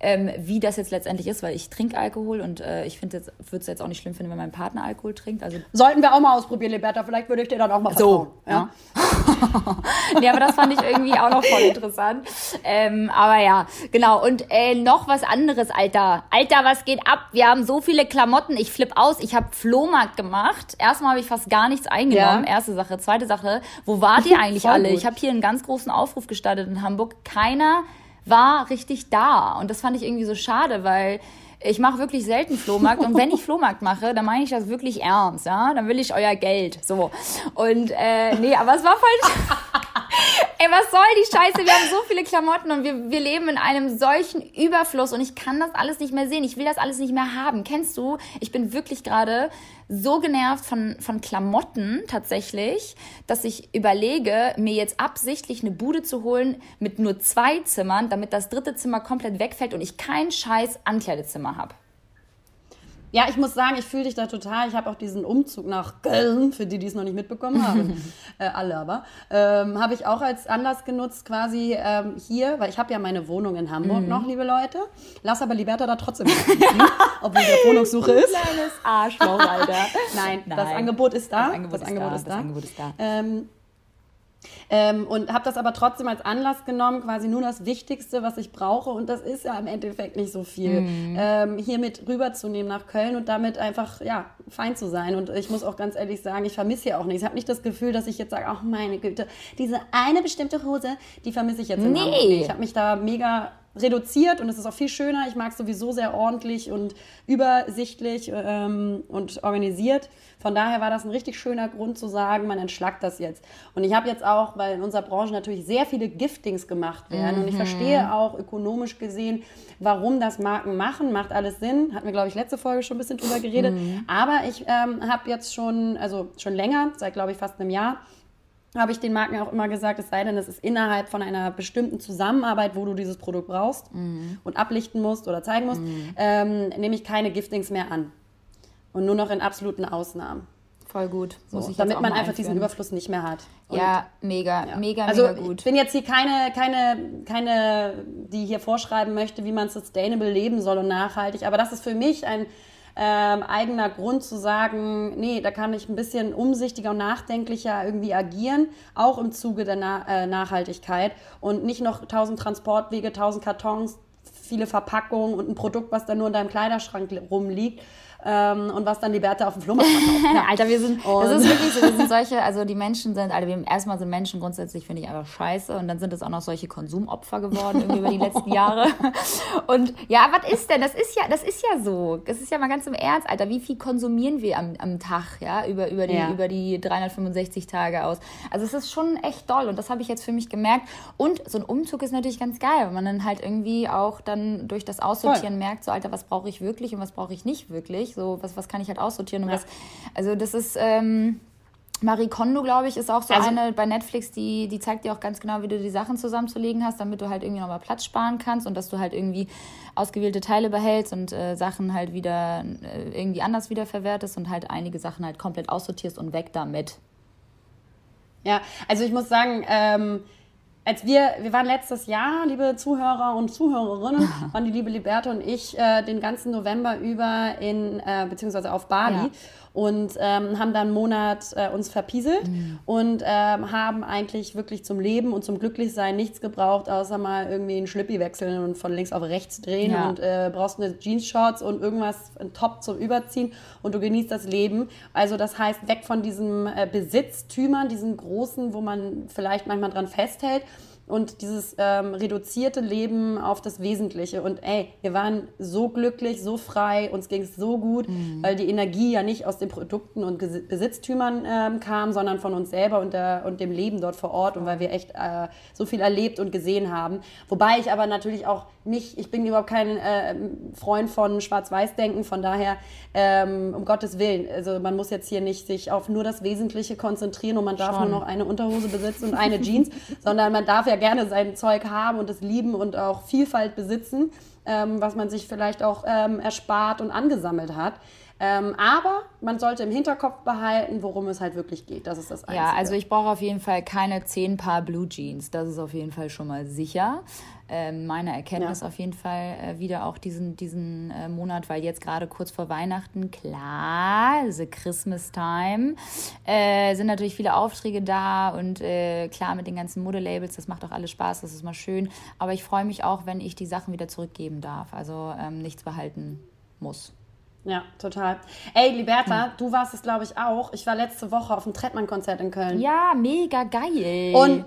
ähm, wie das jetzt letztendlich ist, weil ich trinke Alkohol und äh, ich finde jetzt würde es jetzt auch nicht schlimm finden, wenn mein Partner Alkohol trinkt. Also sollten wir auch mal ausprobieren, Liberta. Vielleicht würde ich dir dann auch mal vertrauen. So, ja. ja. (laughs) nee, aber das fand ich irgendwie auch noch voll interessant. Ähm, aber ja, genau. Und äh, noch was anderes, Alter. Alter, was geht ab? Wir haben so viele Klamotten. Ich flipp aus. Ich habe Flohmarkt gemacht. Erstmal habe ich fast gar nichts eingenommen. Ja. Erste Sache. Zweite Sache. Wo wart ihr (laughs) eigentlich alle? Gut. Ich habe hier einen ganz großen Aufruf gestartet in Hamburg. Keiner war richtig da. Und das fand ich irgendwie so schade, weil ich mache wirklich selten Flohmarkt und wenn ich (laughs) Flohmarkt mache, dann meine ich das wirklich ernst, ja? Dann will ich euer Geld, so. Und äh, nee, aber es war voll (laughs) Ey, was soll die Scheiße? Wir haben so viele Klamotten und wir, wir leben in einem solchen Überfluss und ich kann das alles nicht mehr sehen. Ich will das alles nicht mehr haben. Kennst du? Ich bin wirklich gerade so genervt von, von Klamotten tatsächlich, dass ich überlege, mir jetzt absichtlich eine Bude zu holen mit nur zwei Zimmern, damit das dritte Zimmer komplett wegfällt und ich kein scheiß Ankleidezimmer habe. Ja, ich muss sagen, ich fühle dich da total. Ich habe auch diesen Umzug nach Köln, für die, die es noch nicht mitbekommen haben, (laughs) äh, alle aber, ähm, habe ich auch als Anlass genutzt, quasi ähm, hier, weil ich habe ja meine Wohnung in Hamburg mhm. noch, liebe Leute. Lass aber Liberta da trotzdem nicht, obwohl die Wohnungssuche ist. Kleines Arschloch, Alter. Nein, (laughs) Nein, das Angebot ist da. Das Angebot, das ist, Angebot da. ist da. Das Angebot ist da. Ähm, ähm, und habe das aber trotzdem als Anlass genommen, quasi nur das Wichtigste, was ich brauche. Und das ist ja im Endeffekt nicht so viel, mhm. ähm, hier mit rüberzunehmen nach Köln und damit einfach ja, fein zu sein. Und ich muss auch ganz ehrlich sagen, ich vermisse hier auch nichts. Ich habe nicht das Gefühl, dass ich jetzt sage, ach meine Güte, diese eine bestimmte Hose, die vermisse ich jetzt nee. Ich habe mich da mega reduziert und es ist auch viel schöner. Ich mag es sowieso sehr ordentlich und übersichtlich ähm, und organisiert. Von daher war das ein richtig schöner Grund zu sagen, man entschlackt das jetzt. Und ich habe jetzt auch, weil in unserer Branche natürlich sehr viele Giftings gemacht werden mhm. und ich mhm. verstehe auch ökonomisch gesehen, warum das Marken machen, macht alles Sinn. Hatten wir, glaube ich, letzte Folge schon ein bisschen drüber geredet. Mhm. Aber ich ähm, habe jetzt schon, also schon länger, seit glaube ich fast einem Jahr, habe ich den Marken auch immer gesagt, es sei denn, es ist innerhalb von einer bestimmten Zusammenarbeit, wo du dieses Produkt brauchst mhm. und ablichten musst oder zeigen musst, mhm. ähm, nehme ich keine Giftings mehr an. Und nur noch in absoluten Ausnahmen. Voll gut. So, damit man einfach diesen Überfluss nicht mehr hat. Und ja, mega, ja. mega, also, mega gut. Ich bin jetzt hier keine, keine, keine, die hier vorschreiben möchte, wie man sustainable leben soll und nachhaltig. Aber das ist für mich ein ähm, eigener Grund zu sagen, nee, da kann ich ein bisschen umsichtiger und nachdenklicher irgendwie agieren, auch im Zuge der Na äh, Nachhaltigkeit. Und nicht noch tausend Transportwege, tausend Kartons, viele Verpackungen und ein Produkt, was da nur in deinem Kleiderschrank rumliegt ähm, und was dann die Bertha auf dem Flohmarkt verkauft. Ja. (laughs) Alter, wir sind, das ist wirklich so, wir sind solche, also die Menschen sind, wir, erstmal sind Menschen grundsätzlich, finde ich, einfach scheiße und dann sind es auch noch solche Konsumopfer geworden irgendwie über die letzten Jahre. (laughs) Und ja, was ist denn? Das ist ja, das ist ja so. Das ist ja mal ganz im Ernst, Alter. Wie viel konsumieren wir am, am Tag, ja, über, über, die, ja. über die 365 Tage aus? Also es ist schon echt doll und das habe ich jetzt für mich gemerkt. Und so ein Umzug ist natürlich ganz geil, weil man dann halt irgendwie auch dann durch das Aussortieren Voll. merkt, so Alter, was brauche ich wirklich und was brauche ich nicht wirklich? So, was, was kann ich halt aussortieren und ja. was. Also das ist. Ähm, Marie Kondo, glaube ich, ist auch so also, eine bei Netflix, die, die zeigt dir auch ganz genau, wie du die Sachen zusammenzulegen hast, damit du halt irgendwie nochmal Platz sparen kannst und dass du halt irgendwie ausgewählte Teile behältst und äh, Sachen halt wieder äh, irgendwie anders wiederverwertest und halt einige Sachen halt komplett aussortierst und weg damit. Ja, also ich muss sagen, ähm, als wir, wir waren letztes Jahr, liebe Zuhörer und Zuhörerinnen, (laughs) waren die liebe Liberta und ich äh, den ganzen November über in, äh, beziehungsweise auf Bali. Ja und ähm, haben dann einen Monat äh, uns verpieselt mhm. und ähm, haben eigentlich wirklich zum Leben und zum Glücklichsein nichts gebraucht, außer mal irgendwie einen Schlippi wechseln und von links auf rechts drehen ja. und äh, brauchst eine Jeans-Shorts und irgendwas, ein Top zum Überziehen und du genießt das Leben. Also das heißt, weg von diesen äh, Besitztümern, diesen großen, wo man vielleicht manchmal dran festhält, und dieses ähm, reduzierte Leben auf das Wesentliche. Und ey, wir waren so glücklich, so frei, uns ging es so gut, mhm. weil die Energie ja nicht aus den Produkten und Besitztümern ähm, kam, sondern von uns selber und, der, und dem Leben dort vor Ort und weil wir echt äh, so viel erlebt und gesehen haben. Wobei ich aber natürlich auch nicht, ich bin überhaupt kein äh, Freund von Schwarz-Weiß-Denken, von daher ähm, um Gottes Willen. Also man muss jetzt hier nicht sich auf nur das Wesentliche konzentrieren und man darf Schon. nur noch eine Unterhose besitzen und eine Jeans, (laughs) sondern man darf ja gerne sein Zeug haben und es lieben und auch Vielfalt besitzen, ähm, was man sich vielleicht auch ähm, erspart und angesammelt hat. Ähm, aber man sollte im Hinterkopf behalten, worum es halt wirklich geht. Das ist das Einzige. Ja, also ich brauche auf jeden Fall keine zehn Paar Blue Jeans. Das ist auf jeden Fall schon mal sicher. Ähm, meine Erkenntnis ja. auf jeden Fall äh, wieder auch diesen, diesen äh, Monat, weil jetzt gerade kurz vor Weihnachten, klar, the Christmas Time, äh, sind natürlich viele Aufträge da und äh, klar mit den ganzen Modelabels, das macht auch alles Spaß, das ist mal schön. Aber ich freue mich auch, wenn ich die Sachen wieder zurückgeben darf, also ähm, nichts behalten muss. Ja, total. Ey, Liberta, hm. du warst es, glaube ich, auch. Ich war letzte Woche auf dem Trettmann-Konzert in Köln. Ja, mega geil. Und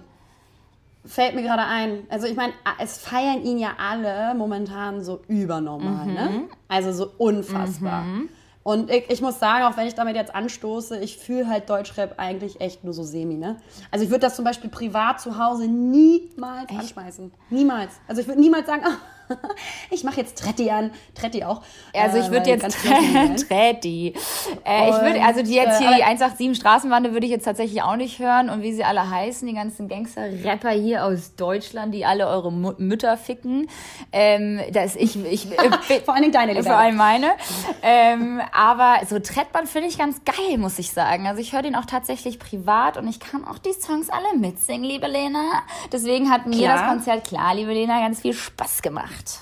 fällt mir gerade ein, also ich meine, es feiern ihn ja alle momentan so übernormal, ne? mhm. ne? Also so unfassbar. Mhm. Und ich, ich, muss sagen, auch wenn ich damit jetzt anstoße, ich fühle halt Deutschrap eigentlich echt nur so semi, ne? Also ich würde das zum Beispiel privat zu Hause niemals echt? anschmeißen. Niemals. Also ich würde niemals sagen, (laughs) ah, (laughs) ich mache jetzt Tretti an. Tretti auch. Also ich würde äh, jetzt (laughs) Tretti. Äh, ich würde, also die jetzt hier, äh, die 187 Straßenbande würde ich jetzt tatsächlich auch nicht hören. Und wie sie alle heißen, die ganzen Gangster-Rapper hier aus Deutschland, die alle eure M Mütter ficken. Ähm, das ich, ich äh, (laughs) Vor allen Dingen deine, Lieber. Vor allem meine. Ähm, aber so Trettband finde ich ganz geil, muss ich sagen. Also ich höre den auch tatsächlich privat und ich kann auch die Songs alle mitsingen, liebe Lena. Deswegen hat mir klar. das Konzert, klar, liebe Lena, ganz viel Spaß gemacht gemacht.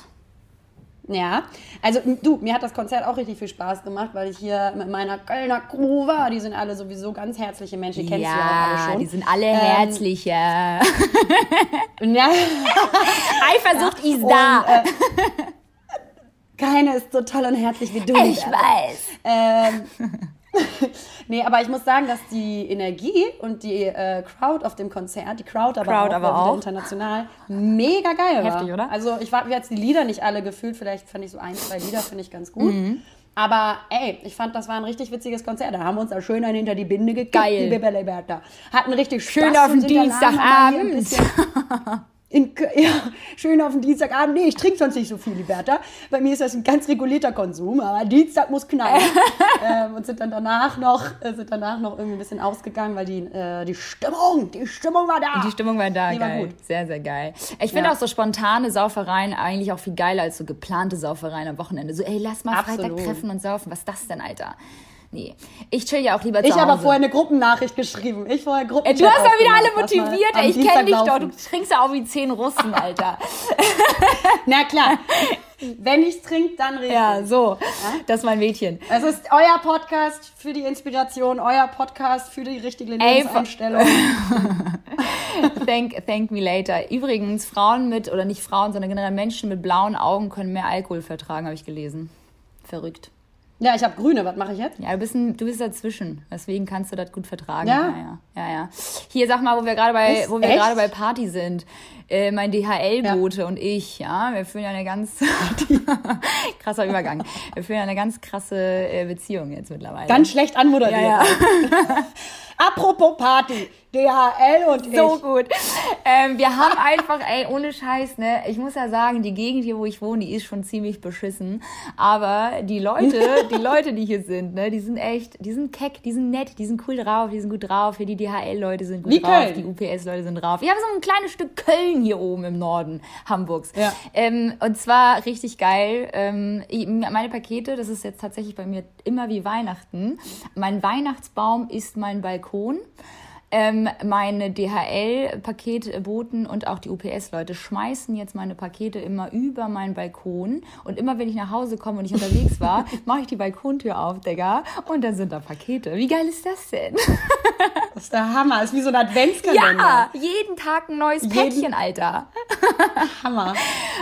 Ja, also du, mir hat das Konzert auch richtig viel Spaß gemacht, weil ich hier mit meiner Kölner Crew war. Die sind alle sowieso ganz herzliche Menschen, die kennst ja, du ja auch alle schon. die sind alle ähm, herzlicher. (laughs) ja. (laughs) Eifersucht ja. ist da. Und, äh, (laughs) keine ist so toll und herzlich wie du. Ich weiß. Ähm, (laughs) nee, aber ich muss sagen, dass die Energie und die äh, Crowd auf dem Konzert, die Crowd aber Crowd auch, aber auch. international, mega geil war. Heftig, oder? Also ich habe jetzt die Lieder nicht alle gefühlt, vielleicht fand ich so ein, zwei Lieder, finde ich ganz gut. Mhm. Aber ey, ich fand, das war ein richtig witziges Konzert. Da haben wir uns da schön einen hinter die Binde gekippt, Geil. liebe Beleberta. Hatten richtig Spaß. Schön auf den Dienstagabend. (laughs) In, (laughs) ja, schön auf den Dienstagabend. Nee, ich trinke sonst nicht so viel, Liberta. Bei mir ist das ein ganz regulierter Konsum, aber Dienstag muss knallen. (laughs) ähm, und sind dann danach noch, äh, sind danach noch irgendwie ein bisschen ausgegangen, weil die, äh, die Stimmung, die Stimmung war da. Die Stimmung war da, die geil. War gut. Sehr, sehr geil. Ich finde ja. auch so spontane Saufereien eigentlich auch viel geiler als so geplante Saufereien am Wochenende. So, ey, lass mal Absolut. Freitag treffen und saufen. Was ist das denn, Alter? Nee. Ich chill ja auch lieber zu Ich habe vorher eine Gruppennachricht geschrieben. Ich vorher Gruppen. Ey, du hast doch wieder alle motiviert. Ey, ich kenne dich doch. Du trinkst ja auch wie zehn Russen, Alter. (laughs) Na klar. Wenn ich trinke, dann rede Ja, so. Ja? Das ist mein Mädchen. Es ist euer Podcast für die Inspiration, euer Podcast für die richtige Lebenseinstellung. (laughs) thank, thank me later. Übrigens, Frauen mit, oder nicht Frauen, sondern generell Menschen mit blauen Augen können mehr Alkohol vertragen, habe ich gelesen. Verrückt. Ja, ich habe grüne. Was mache ich jetzt? Ja, du bist, ein, du bist dazwischen. Deswegen kannst du das gut vertragen. Ja? Ja, ja. ja, ja. Hier, sag mal, wo wir gerade bei, Ist wo wir gerade bei Party sind. Äh, mein DHL-Bote und ich, ja, wir führen ja eine ganz (laughs) krasser Übergang. Wir führen ja eine ganz krasse äh, Beziehung jetzt mittlerweile. Ganz schlecht anmoderiert. ja, ja. (laughs) Apropos Party, DHL und so ich. gut. Ähm, wir haben einfach, ey, ohne Scheiß, ne? Ich muss ja sagen, die Gegend hier, wo ich wohne, die ist schon ziemlich beschissen. Aber die Leute, (laughs) die Leute, die hier sind, ne, die sind echt, die sind keck, die sind nett, die sind cool drauf, die sind gut drauf. Hier die DHL-Leute sind gut Wie drauf, Köln. die UPS-Leute sind drauf. Wir haben so ein kleines Stück Köln hier oben im Norden Hamburgs. Ja. Ähm, und zwar richtig geil. Ähm, meine Pakete, das ist jetzt tatsächlich bei mir immer wie Weihnachten. Mein Weihnachtsbaum ist mein Balkon. Ähm, meine DHL-Paketboten und auch die UPS-Leute schmeißen jetzt meine Pakete immer über meinen Balkon. Und immer wenn ich nach Hause komme und ich unterwegs war, (laughs) mache ich die Balkontür auf, Digga. Und dann sind da Pakete. Wie geil ist das denn? (laughs) Das ist der Hammer. Das ist wie so ein Adventskalender. Ja, jeden Tag ein neues Jeden- Päckchen, Alter. (laughs) Hammer.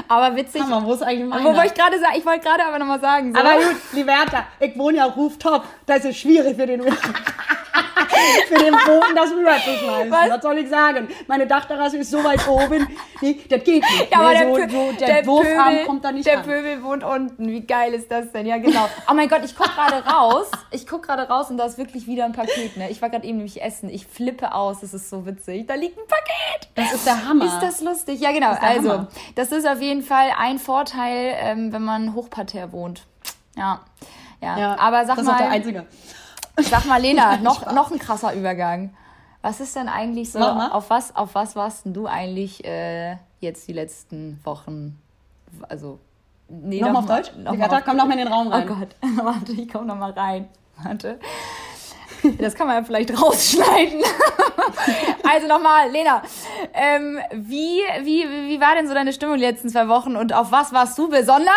Aber witzig. Hammer. Wo ist eigentlich meiner? Wo wollte ich gerade sagen? Ich wollte gerade aber nochmal sagen. So. Aber gut, Liberta, ich wohne ja Rooftop. Das ist schwierig für den, (laughs) für den Boden, das rüberzuschmeißen. Was? Was? soll ich sagen? Meine Dachterrasse ist so weit (laughs) oben, die, das geht nicht. Ja, aber Nee, der, so, so, der, der, Wurfarm Pöbel, kommt da nicht der ran. Pöbel wohnt unten. Wie geil ist das denn? Ja, genau. Oh mein Gott, ich guck gerade raus. Ich guck gerade raus und da ist wirklich wieder ein Paket. Ne? Ich war gerade eben nämlich essen. Ich flippe aus. Das ist so witzig. Da liegt ein Paket. Das ist der Hammer. Ist das lustig? Ja, genau. der Also, Hammer. das ist auf jeden Fall ein Vorteil, ähm, wenn man hochparterre wohnt. Ja. Ja. ja, aber sag das ist auch der mal, einzige. Sag mal, Lena, (laughs) noch, noch ein krasser Übergang. Was ist denn eigentlich so, auf was, auf was warst denn du eigentlich äh, jetzt die letzten Wochen? Also, nee, Nochmal auf mal- Deutsch? Noch mal auf- komm noch mal in den Raum Oh rein. Gott, (laughs) warte, ich komm noch mal rein. Warte. Das kann man ja vielleicht rausschneiden. (laughs) Also nochmal, Lena, ähm, wie, wie, wie war denn so deine Stimmung die letzten zwei Wochen und auf was warst du besonders?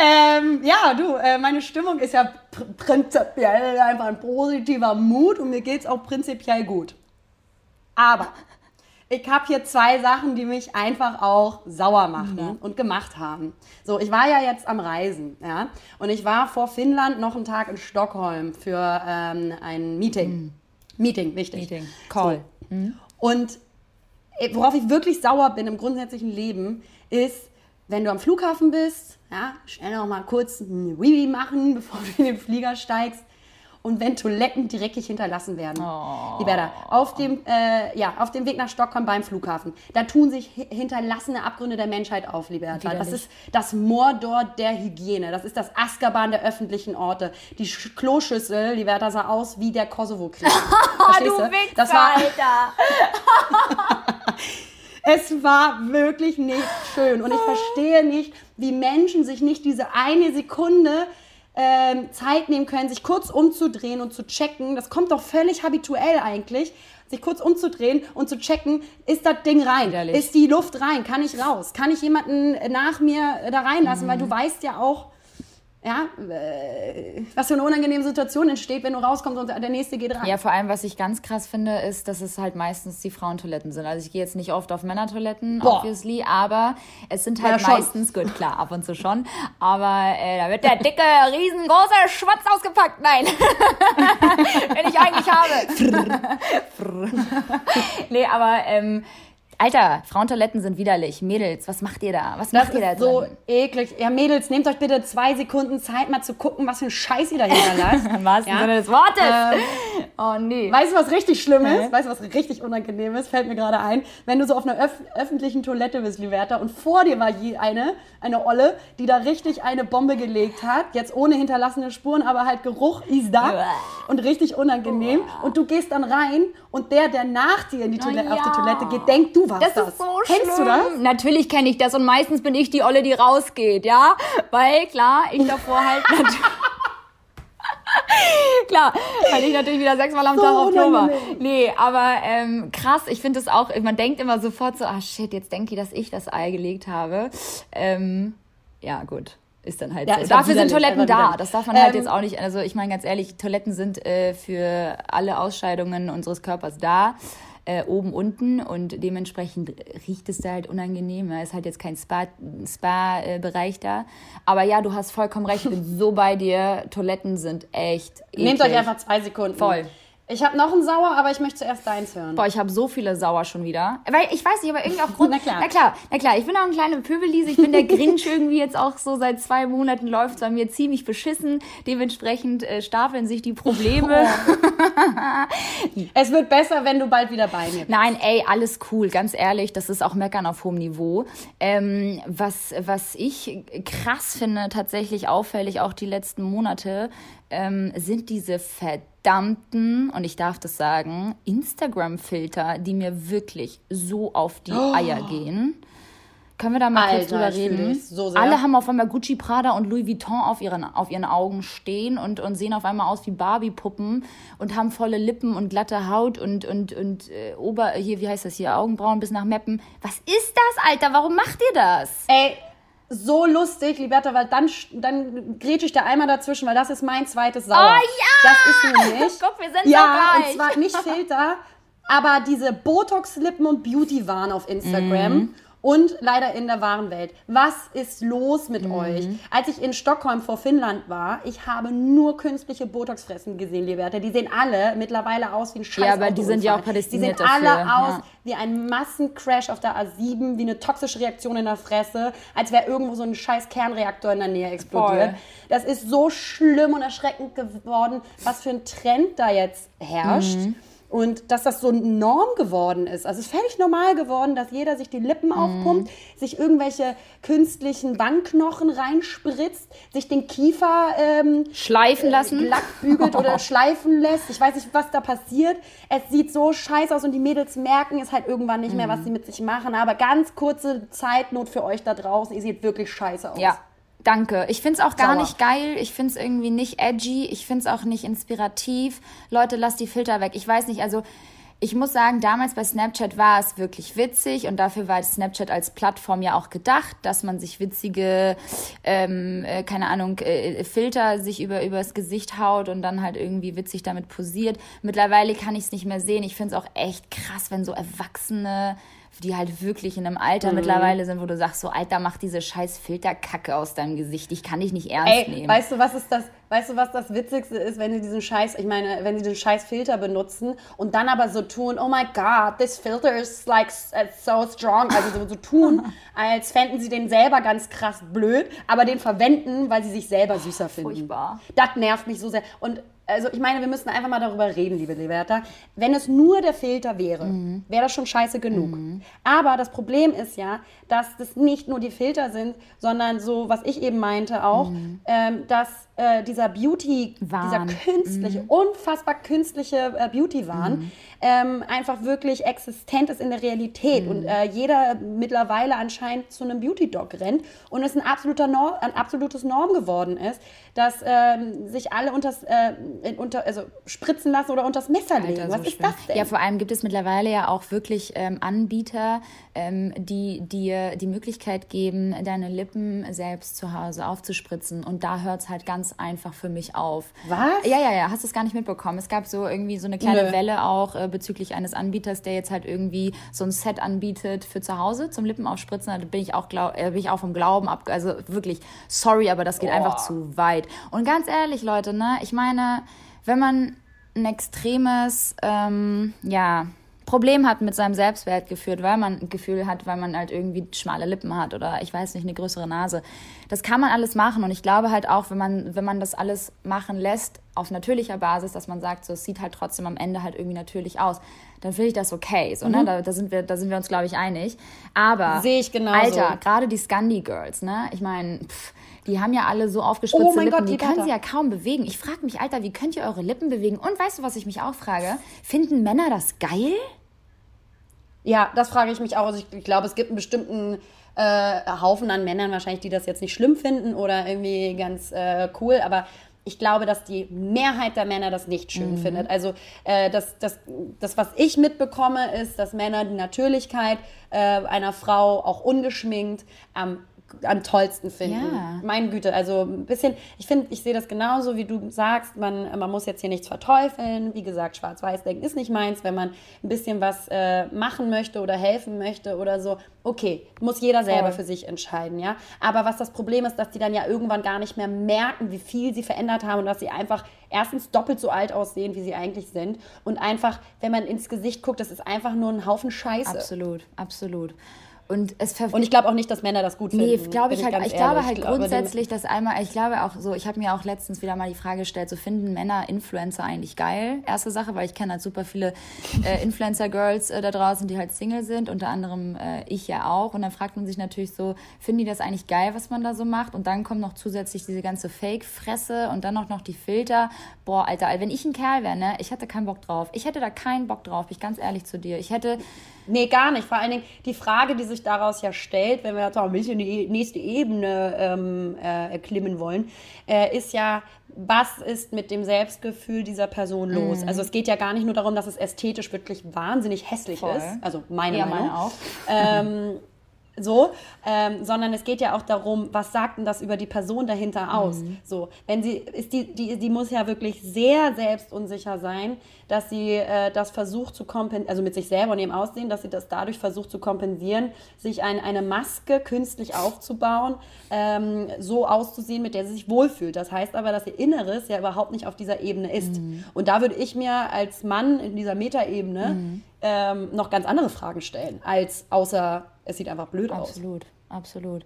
Ähm, ja, du, äh, meine Stimmung ist ja pr prinzipiell einfach ein positiver Mut und mir geht's auch prinzipiell gut. Aber ich habe hier zwei Sachen, die mich einfach auch sauer machen und gemacht haben. So, ich war ja jetzt am Reisen, ja, und ich war vor Finnland noch einen Tag in Stockholm für ähm, ein Meeting. Meeting, wichtig. Meeting. Call. Und äh, worauf ich wirklich sauer bin im grundsätzlichen Leben, ist, wenn du am Flughafen bist, ja, schnell noch mal kurz ein Wiwi machen, (laughs) bevor du in den Flieger steigst. Und wenn Toiletten dreckig hinterlassen werden. Oh. Liberta, auf dem, äh, ja, auf dem Weg nach Stockholm beim Flughafen, da tun sich hi- hinterlassene Abgründe der Menschheit auf, Liberta. Das ist das Mordor der Hygiene. Das ist das Azkaban der öffentlichen Orte. Die Sch Kloschüssel, Liberta, sah aus wie der Kosovo-Krieg. (laughs) Du? Wichser, Das war, Alter. (laughs) es war wirklich nicht schön. Und ich verstehe nicht, wie Menschen sich nicht diese eine Sekunde ähm, Zeit nehmen können, sich kurz umzudrehen und zu checken. Das kommt doch völlig habituell eigentlich. Sich kurz umzudrehen und zu checken, ist das Ding rein? Widerlich. Ist die Luft rein? Kann ich raus? Kann ich jemanden nach mir da reinlassen? Weil Mhm. du weißt ja auch, ja, äh, was für eine unangenehme Situation entsteht, wenn du rauskommst und der Nächste geht rein. Ja, vor allem, was ich ganz krass finde, ist, dass es halt meistens die Frauentoiletten sind. Also ich gehe jetzt nicht oft auf Männertoiletten, Boah. obviously, aber es sind halt Ja, meistens, gut, klar, ab und zu schon, aber äh, da wird der dicke, riesengroße Schwanz ausgepackt. Nein, (laughs) wenn ich eigentlich habe. (laughs) nee, aber ähm, Alter, Frauentoiletten sind widerlich. Mädels, was macht ihr da? Was Das macht ihr da ist so drin? eklig. Ja, Mädels, nehmt euch bitte zwei Sekunden Zeit, mal zu gucken, was für ein Scheiß ihr da hinterlasst. (laughs) Im wahrsten Ja? Sinne des Wortes. Ähm, oh nee. Weißt du, was richtig schlimm ist? Weißt du, was richtig unangenehm ist? Fällt mir gerade ein. Wenn du so auf einer öff öffentlichen Toilette bist, Liberta, und vor dir war je eine, eine Olle, die da richtig eine Bombe gelegt hat. Jetzt ohne hinterlassene Spuren, aber halt Geruch ist da. Uah. Und richtig unangenehm. Und du gehst dann rein und der, der nach dir in die Toilette, auf die ja. Toilette geht, denkt, du warst Das das. ist so Kennst schlimm. du das? Natürlich kenne ich das und meistens bin ich die Olle, die rausgeht, ja? Weil, klar, ich davor halt (laughs) natürlich... Klar, weil ich natürlich wieder sechsmal am So Tag auf Klo war. Nee, aber ähm, krass, ich finde es auch, man denkt immer sofort so, ah shit, jetzt denkt die, dass ich das Ei gelegt habe. Ähm, ja, gut. Ist dann halt Ja, so. halt Dafür sind Toiletten da. Das darf man halt Ähm, jetzt auch nicht. Also ich meine ganz ehrlich, Toiletten sind äh, für alle Ausscheidungen unseres Körpers da. Äh, oben, unten und dementsprechend riecht es da halt unangenehm. Es ist halt jetzt kein Spa-Bereich Spa, da. Aber ja, du hast vollkommen recht, ich bin (laughs) so bei dir. Toiletten sind echt. Eklig. Nehmt euch einfach zwei Sekunden. Voll. Ich habe noch einen Sauer, aber ich möchte zuerst deins hören. Boah, ich habe so viele Sauer schon wieder. Weil ich weiß nicht, aber irgendwie aufgrund. (laughs) Na klar. Na klar, na klar. Ich bin auch ein kleiner Pöbelise. Ich bin der Grinch irgendwie jetzt auch so seit zwei Monaten läuft es bei mir ziemlich beschissen. Dementsprechend äh, stapeln sich die Probleme. (laughs) Es wird besser, wenn du bald wieder bei mir bist. Nein, ey, alles cool, ganz ehrlich, das ist auch Meckern auf hohem Niveau. Ähm, was, was ich krass finde, tatsächlich auffällig auch die letzten Monate, ähm, sind diese verdammten, und ich darf das sagen, Instagram-Filter, die mir wirklich so auf die Eier gehen. Können wir da mal kurz Alter, drüber ich fühl reden? so. Alle haben auf einmal Gucci, Prada und Louis Vuitton auf ihren, auf ihren Augen stehen und, und sehen auf einmal aus wie Barbie-Puppen und haben volle Lippen und glatte Haut und, und, und äh, Ober, hier, wie heißt das hier, Augenbrauen bis nach Meppen. Was ist das, Alter? Warum macht ihr das? Ey, so lustig, Liberta, weil dann, dann grätsche ich da einmal dazwischen, weil das ist mein zweites Sauer. Oh ja! Das ist nämlich. (laughs) Guck, wir sind ja, und zwar nicht Filter, aber diese Botox-Lippen und Beauty-Waren auf Instagram. Mhm. Und leider in der wahren Welt. Was ist los mit Mhm. euch? Als ich in Stockholm vor Finnland war, ich habe nur künstliche Botox-Fressen gesehen, Liberta. Die sehen alle mittlerweile aus wie ein Scheiß Ja, aber die sind ja auch prädestiniert Die sehen alle dafür, aus ja. wie ein Massencrash auf der A7, wie eine toxische Reaktion in der Fresse, als wäre irgendwo so ein scheiß Kernreaktor in der Nähe explodiert. Voll. Das ist so schlimm und erschreckend geworden, was für ein Trend da jetzt herrscht. Mhm. Und dass das so eine Norm geworden ist. Also es ist völlig normal geworden, dass jeder sich die Lippen Mhm. aufpumpt, sich irgendwelche künstlichen Wangenknochen reinspritzt, sich den Kiefer ähm, Schleifen lassen? glatt bügelt oder (laughs) schleifen lässt. Ich weiß nicht, was da passiert. Es sieht so scheiße aus und die Mädels merken es halt irgendwann nicht Mhm. mehr, was sie mit sich machen. Aber ganz kurze Zeitnot für euch da draußen. Ihr seht wirklich scheiße aus. Ja. Danke. Ich find's auch gar Sauer. nicht geil. Ich find's irgendwie nicht edgy. Ich find's auch nicht inspirativ. Leute, lasst die Filter weg. Ich weiß nicht, also ich muss sagen, damals bei Snapchat war es wirklich witzig und dafür war Snapchat als Plattform ja auch gedacht, dass man sich witzige, ähm, äh, keine Ahnung, äh, Filter sich über übers Gesicht haut und dann halt irgendwie witzig damit posiert. Mittlerweile kann ich es nicht mehr sehen. Ich find's auch echt krass, wenn so Erwachsene die halt wirklich in einem Alter mittlerweile sind, wo du sagst, so Alter, mach diese scheiß Filterkacke aus deinem Gesicht. Ich kann dich nicht ernst Ey, nehmen. weißt du, was ist das? Weißt du, was das Witzigste ist, wenn sie diesen Scheiß, ich meine, wenn sie den Scheiß Filter benutzen und dann aber so tun, oh my God, this filter is like uh, so strong, also so, so tun, (laughs) als fänden sie den selber ganz krass blöd, aber den verwenden, weil sie sich selber süßer finden. furchtbar. Das nervt mich so sehr. Und also ich meine, wir müssen einfach mal darüber reden, liebe Liberta. Wenn es nur der Filter wäre, Mhm. wäre das schon scheiße genug. Aber das Problem ist ja, dass das nicht nur die Filter sind, sondern so, was ich eben meinte auch, ähm, dass äh, dieser Beauty, Mhm. Wahn. Mhm. dieser künstliche, unfassbar künstliche äh, Beauty-Wahn ähm, einfach wirklich existent ist in der Realität Mhm. und äh, jeder mittlerweile anscheinend zu einem Beauty-Dog rennt und es ein, absoluter Norm, ein absolutes Norm geworden ist, dass ähm, sich alle unters, äh, unter, also spritzen lassen oder unters Messer legen. Alter, Was so ist schlimm. das denn? Ja, vor allem gibt es mittlerweile ja auch wirklich ähm, Anbieter, ähm, die dir die Möglichkeit geben, deine Lippen selbst zu Hause aufzuspritzen. Und da hört es halt ganz einfach für mich auf. Was? Ja, ja, ja, hast du es gar nicht mitbekommen. Es gab so irgendwie so eine kleine Nö. Welle auch äh, bezüglich eines Anbieters, der jetzt halt irgendwie so ein Set anbietet für zu Hause zum Lippen aufspritzen. Da bin ich auch, glaub, äh, bin ich auch vom Glauben ab. Also wirklich, sorry, aber das geht einfach zu weit. Und ganz ehrlich, Leute, ne, ich meine, wenn man ein extremes, ähm, ja, Problem hat mit seinem Selbstwertgefühl, weil man ein Gefühl hat, weil man halt irgendwie schmale Lippen hat oder ich weiß nicht, eine größere Nase. Das kann man alles machen und ich glaube halt auch, wenn man, wenn man das alles machen lässt, auf natürlicher Basis, dass man sagt, so es sieht halt trotzdem am Ende halt irgendwie natürlich aus, dann finde ich das okay. So, ne? da, da, sind wir, da sind wir uns, glaube ich, einig. Aber Mhm. Sehe ich. Alter, gerade die Scandi Girls, ne? Ich meine, die haben ja alle so aufgespritzte Oh mein Lippen, Gott, die die können sie ja kaum bewegen. Ich frage mich, Alter, wie könnt ihr eure Lippen bewegen? Und weißt du, was ich mich auch frage? Finden Männer das geil? Ja, das frage ich mich auch. Also ich, ich glaube, es gibt einen bestimmten äh, Haufen an Männern wahrscheinlich, die das jetzt nicht schlimm finden oder irgendwie ganz äh, cool, aber ich glaube, dass die Mehrheit der Männer das nicht schön findet. Also äh, das, das, das, was ich mitbekomme, ist, dass Männer die Natürlichkeit äh, einer Frau auch ungeschminkt am am tollsten finden. Ja. Meine Güte, also ein bisschen, ich finde, ich sehe das genauso, wie du sagst, man, man muss jetzt hier nichts verteufeln. Wie gesagt, Schwarz-Weiß-Denken ist nicht meins. Wenn man ein bisschen was äh, machen möchte oder helfen möchte oder so, okay, muss jeder selber Voll. für sich entscheiden, ja. Aber was das Problem ist, dass die dann ja irgendwann gar nicht mehr merken, wie viel sie verändert haben und dass sie einfach erstens doppelt so alt aussehen, wie sie eigentlich sind. Und einfach, wenn man ins Gesicht guckt, das ist einfach nur ein Haufen Scheiße. Absolut, absolut. Und, es und ich glaube auch nicht, dass Männer das gut finden. Nee, glaube ich, halt, ich, ich glaube halt glaube, grundsätzlich, dass einmal, ich glaube auch so, ich habe mir auch letztens wieder mal die Frage gestellt, so finden Männer Influencer eigentlich geil? Erste Sache, weil ich kenne halt super viele äh, Influencer-Girls äh, da draußen, die halt Single sind, unter anderem äh, ich ja auch. Und dann fragt man sich natürlich so, finden die das eigentlich geil, was man da so macht? Und dann kommt noch zusätzlich diese ganze Fake-Fresse und dann auch noch die Filter. Boah, Alter, wenn ich ein Kerl wäre, ne, ich hätte keinen Bock drauf. Ich hätte da keinen Bock drauf, bin ich ganz ehrlich zu dir. Ich hätte Nee, gar nicht. Vor allen Dingen die Frage, die sich daraus ja stellt, wenn wir jetzt auch ein bisschen die nächste Ebene ähm, äh, erklimmen wollen, äh, ist ja, was ist mit dem Selbstgefühl dieser Person los? Mhm. Also es geht ja gar nicht nur darum, dass es ästhetisch wirklich wahnsinnig hässlich Voll. ist. Also meine ja, Meinung. Meine auch. Ähm, so, ähm, sondern es geht ja auch darum, was sagt denn das über die Person dahinter aus? Mhm. So, wenn sie ist die, die, die muss ja wirklich sehr selbstunsicher sein, dass sie äh, das versucht zu kompensieren, also mit sich selber und ihrem Aussehen, dass sie das dadurch versucht zu kompensieren, sich ein, eine Maske künstlich aufzubauen, ähm, so auszusehen, mit der sie sich wohlfühlt. Das heißt aber, dass ihr Inneres ja überhaupt nicht auf dieser Ebene ist. Mhm. Und da würde ich mir als Mann in dieser Metaebene mhm. ähm, noch ganz andere Fragen stellen, als außer es sieht einfach blöd Absolut. aus. Absolut absolut.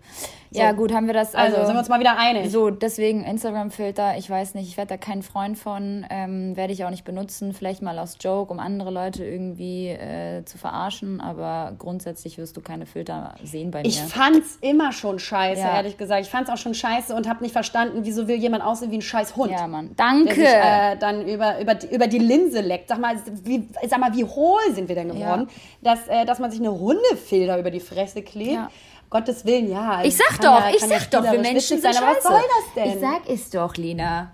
So. Ja, gut, haben wir das. Also, also, sind wir uns mal wieder einig. So, deswegen Instagram-Filter, ich weiß nicht, ich werde da kein Freund von, ähm, werde ich auch nicht benutzen, vielleicht mal aus Joke, um andere Leute irgendwie äh, zu verarschen, aber grundsätzlich wirst du keine Filter sehen bei mir. Ich fand's immer schon scheiße, ja. ehrlich gesagt. Ich fand's auch schon scheiße und habe nicht verstanden, wieso will jemand aussehen wie ein scheiß Hund. Ja, Mann. Danke. Sich, äh, dann über, über, die, über die Linse leckt. Sag mal, wie, sag mal, wie hohl sind wir denn geworden, ja. dass, äh, dass man sich eine Hundefilter über die Fresse klebt. Ja. Gottes Willen, ja. Also ich sag doch, ja, ich sag doch, wir Menschen sind sein, aber was soll das denn? Ich sag es doch, Lena.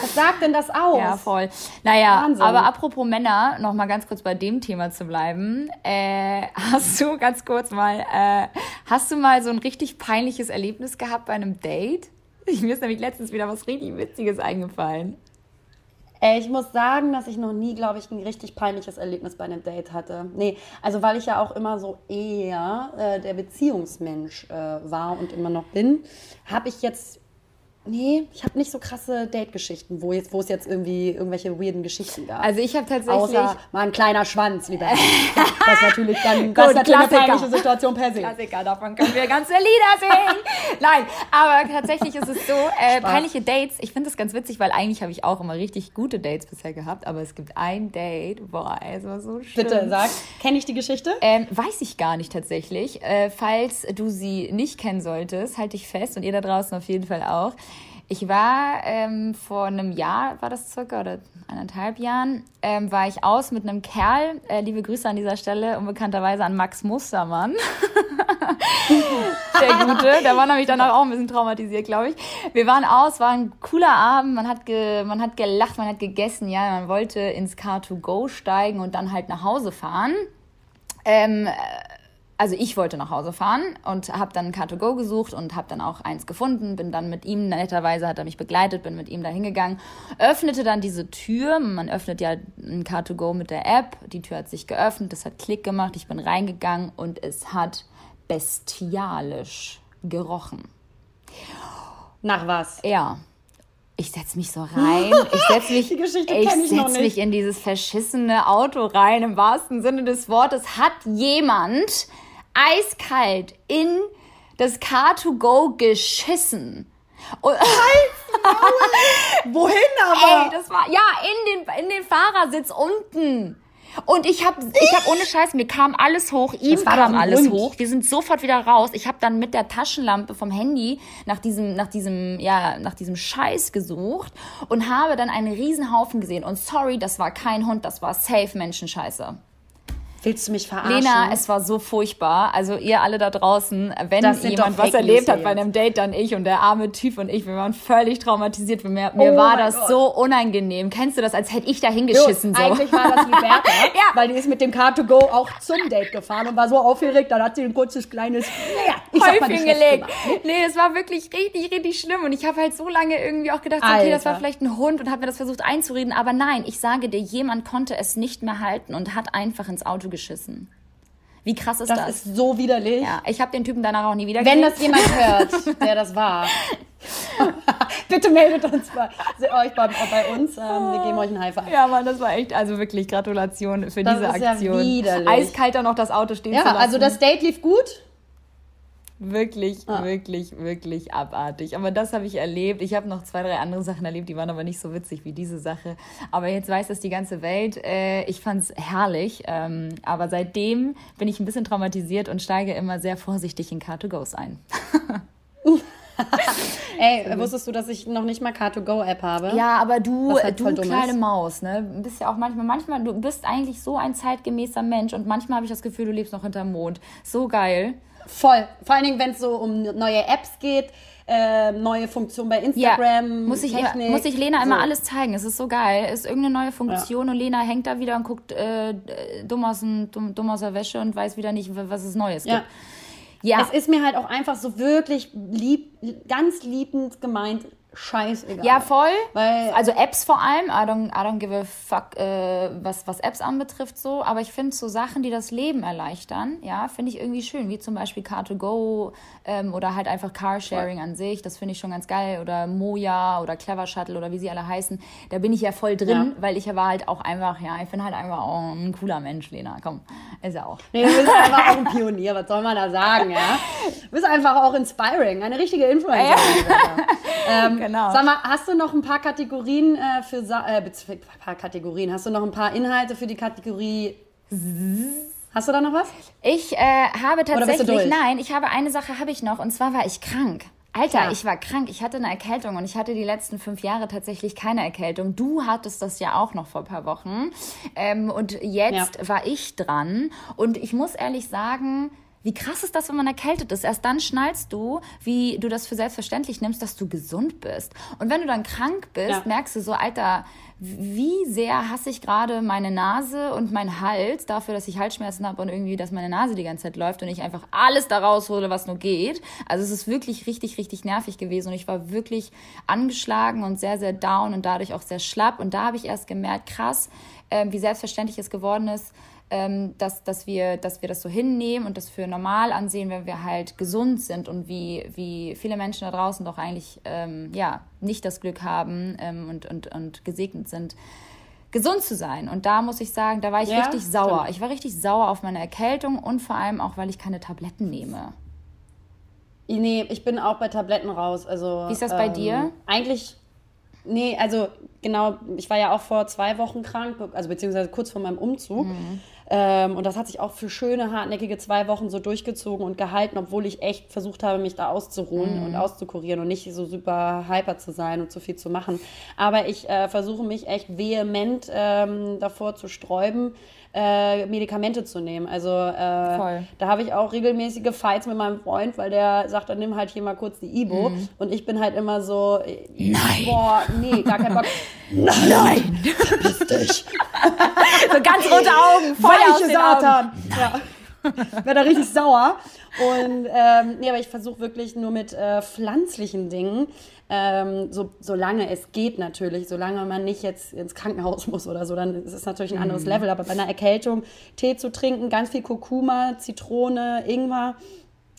was sagt denn das aus? Ja, voll. Naja, Wahnsinn. aber apropos Männer, noch mal ganz kurz bei dem Thema zu bleiben. Äh, hast du, ganz kurz mal, äh, hast du mal so ein richtig peinliches Erlebnis gehabt bei einem Date? Mir ist nämlich letztens wieder was richtig Witziges eingefallen. Ich muss sagen, dass ich noch nie, glaube ich, ein richtig peinliches Erlebnis bei einem Date hatte. Nee, also weil ich ja auch immer so eher äh, der Beziehungsmensch äh, war und immer noch bin, habe ich jetzt Nee, ich habe nicht so krasse Date-Geschichten, wo, wo es jetzt irgendwie irgendwelche weirden Geschichten gab. Also ich habe tatsächlich... Außer mal ein kleiner Schwanz, lieber (laughs) Das ist natürlich dann das Gut, ist natürlich eine peinliche Situation per se. Klassiker, davon können wir ganze Lieder singen. Nein, aber tatsächlich ist es so, äh, peinliche Dates, ich finde das ganz witzig, weil eigentlich habe ich auch immer richtig gute Dates bisher gehabt, aber es gibt ein Date, boah, es war so schön. Bitte, sag, kenne ich die Geschichte? Ähm, weiß ich gar nicht tatsächlich. Äh, falls du sie nicht kennen solltest, halte ich fest und ihr da draußen auf jeden Fall auch. Ich war ähm, vor einem Jahr, war das circa, oder eineinhalb Jahren, ähm, war ich aus mit einem Kerl. Äh, liebe Grüße an dieser Stelle, unbekannterweise an Max Mustermann. (laughs) der Gute, der war nämlich danach auch ein bisschen traumatisiert, glaube ich. Wir waren aus, war ein cooler Abend, man hat, ge, man hat gelacht, man hat gegessen, ja, man wollte ins Car2Go steigen und dann halt nach Hause fahren. Ähm, also ich wollte nach Hause fahren und habe dann ein Car2Go gesucht und habe dann auch eins gefunden, bin dann mit ihm, netterweise hat er mich begleitet, bin mit ihm da hingegangen, öffnete dann diese Tür, man öffnet ja ein Car2Go mit der App, die Tür hat sich geöffnet, das hat Klick gemacht, ich bin reingegangen und es hat bestialisch gerochen. Nach was? Ja. Ich setze mich so rein. Ich setze mich, ich ich setz mich in dieses verschissene Auto rein, im wahrsten Sinne des Wortes. Hat jemand eiskalt in das Car2Go geschissen. Und Wohin (laughs) aber? Ey, das war ja in den in den Fahrersitz unten. Und ich habe ich hab ohne Scheiß, mir kam alles hoch, ihm kam alles Hund. hoch. Wir sind sofort wieder raus. Ich habe dann mit der Taschenlampe vom Handy nach diesem nach diesem ja, nach diesem Scheiß gesucht und habe dann einen Riesenhaufen gesehen und sorry, das war kein Hund, das war safe Menschenscheiße. Willst du mich verarschen? Lena, es war so furchtbar. Also ihr alle da draußen, wenn jemand was erlebt hat bei einem Date, dann ich und der arme Typ und ich, wir waren völlig traumatisiert. Mir, mir oh war das Gott. so unangenehm. Kennst du das, als hätte ich da hingeschissen? So. Eigentlich war das (laughs) Liberta, ja. weil die ist mit dem Car2Go auch zum Date gefahren und war so aufgeregt. Dann hat sie ein kurzes, kleines, naja, ich Häufchen gelegt. Nee, es war wirklich richtig, richtig schlimm. Und ich habe halt so lange irgendwie auch gedacht, okay, das war vielleicht ein Hund und habe mir das versucht einzureden. Aber nein, ich sage dir, jemand konnte es nicht mehr halten und hat einfach ins Auto geschissen. Wie krass ist das? Das ist so widerlich. Ja, ich habe den Typen danach auch nie wieder Wenn das jemand (laughs) hört, der das war, (laughs) bitte meldet uns bei, euch bei, bei uns. Ähm, wir geben euch einen High Five. Ja, Mann, das war echt, also wirklich Gratulation für das diese Aktion. Ja widerlich. Eiskalt dann noch das Auto stehen ja, zu lassen. Ja, also das Date lief gut. Wirklich, ah. wirklich, wirklich abartig. Aber das habe ich erlebt. Ich habe noch zwei, drei andere Sachen erlebt, die waren aber nicht so witzig wie diese Sache. Aber jetzt weiß das die ganze Welt. Äh, ich fand es herrlich. Ähm, aber seitdem bin ich ein bisschen traumatisiert und steige immer sehr vorsichtig in Car2Goes ein. (laughs) Ey, wusstest du, dass ich noch nicht mal Car2Go-App habe? Ja, aber du, halt du kleine Maus, ne? Bist ja auch manchmal, manchmal, du bist eigentlich so ein zeitgemäßer Mensch und manchmal habe ich das Gefühl, du lebst noch hinterm Mond. So geil. Voll. Vor allen Dingen, wenn es so um neue Apps geht, äh, neue Funktionen bei Instagram. Ja, muss, ich, Technik, muss ich Lena so. immer alles zeigen. Es ist so geil. Es ist irgendeine neue Funktion ja. und Lena hängt da wieder und guckt äh, dumm, aus, dumm, dumm aus der Wäsche und weiß wieder nicht, was es Neues ja. gibt. Ja. Es ist mir halt auch einfach so wirklich lieb, ganz liebend gemeint scheißegal. Ja, voll. Weil, also Apps vor allem, I don't, I don't give a fuck, äh, was, was Apps anbetrifft so, aber ich finde so Sachen, die das Leben erleichtern, ja, finde ich irgendwie schön, wie zum Beispiel Car2Go ähm, oder halt einfach Carsharing voll. an sich, das finde ich schon ganz geil oder Moja oder Clever Shuttle oder wie sie alle heißen, da bin ich ja voll drin, ja. weil ich war halt auch einfach, ja, ich bin halt einfach auch ein cooler Mensch, Lena, komm, ist ja auch. Nee, du bist (laughs) einfach auch ein Pionier, was soll man da sagen, ja? Du bist einfach auch inspiring, eine richtige Influencerin. Ja. (laughs) ähm, genau. Sag mal, hast du noch ein paar Kategorien äh, für äh, ein paar Kategorien? Hast du noch ein paar Inhalte für die Kategorie? Hast du da noch was? Ich äh, habe tatsächlich, nein, ich habe eine Sache habe ich noch und zwar war ich krank. Alter, ja. ich war krank. Ich hatte eine Erkältung und ich hatte die letzten fünf Jahre tatsächlich keine Erkältung. Du hattest das ja auch noch vor ein paar Wochen. Ähm, und jetzt ja. war ich dran. Und ich muss ehrlich sagen, wie krass ist das, wenn man erkältet ist? Erst dann schnallst du, wie du das für selbstverständlich nimmst, dass du gesund bist. Und wenn du dann krank bist, ja. merkst du so, Alter, wie sehr hasse ich gerade meine Nase und meinen Hals dafür, dass ich Halsschmerzen habe und irgendwie, dass meine Nase die ganze Zeit läuft und ich einfach alles da raushole, was nur geht. Also es ist wirklich richtig, richtig nervig gewesen und ich war wirklich angeschlagen und sehr, sehr down und dadurch auch sehr schlapp. Und da habe ich erst gemerkt, krass, äh, wie selbstverständlich es geworden ist, ähm, dass, dass, wir, dass wir das so hinnehmen und das für normal ansehen, wenn wir halt gesund sind und wie, wie viele Menschen da draußen doch eigentlich ähm, ja, nicht das Glück haben ähm, und, und, und gesegnet sind, gesund zu sein. Und da muss ich sagen, da war ich ja, richtig sauer. Stimmt. Ich war richtig sauer auf meine Erkältung und vor allem auch, weil ich keine Tabletten nehme. Nee, ich bin auch bei Tabletten raus. Also, Wie ist das bei ähm, dir? Eigentlich, nee, also genau, ich war ja auch vor zwei Wochen krank, also beziehungsweise kurz vor meinem Umzug. Mhm. Ähm, und das hat sich auch für schöne, hartnäckige zwei Wochen so durchgezogen und gehalten, obwohl ich echt versucht habe, mich da auszuruhen mhm. und auszukurieren und nicht so super hyper zu sein und zu viel zu machen. Aber ich äh, versuche mich echt vehement ähm, davor zu sträuben, äh, Medikamente zu nehmen. Also äh, da habe ich auch regelmäßige Fights mit meinem Freund, weil der sagt, dann nimm halt hier mal kurz die Ibo. Mhm. Und ich bin halt immer so, äh, Nein. boah, nee, gar kein Bock. (laughs) Nein, Nein. verpiss dich. (laughs) so ganz rote Augen, Feuer Weiche aus den Satan. Augen. Ja. Wäre da richtig sauer. Und ähm, nee, aber ich versuche wirklich nur mit äh, pflanzlichen Dingen, ähm, so, solange es geht natürlich, solange man nicht jetzt ins Krankenhaus (laughs) muss oder so, dann ist es natürlich ein anderes mhm. Level. Aber bei einer Erkältung Tee zu trinken, ganz viel Kurkuma, Zitrone, Ingwer.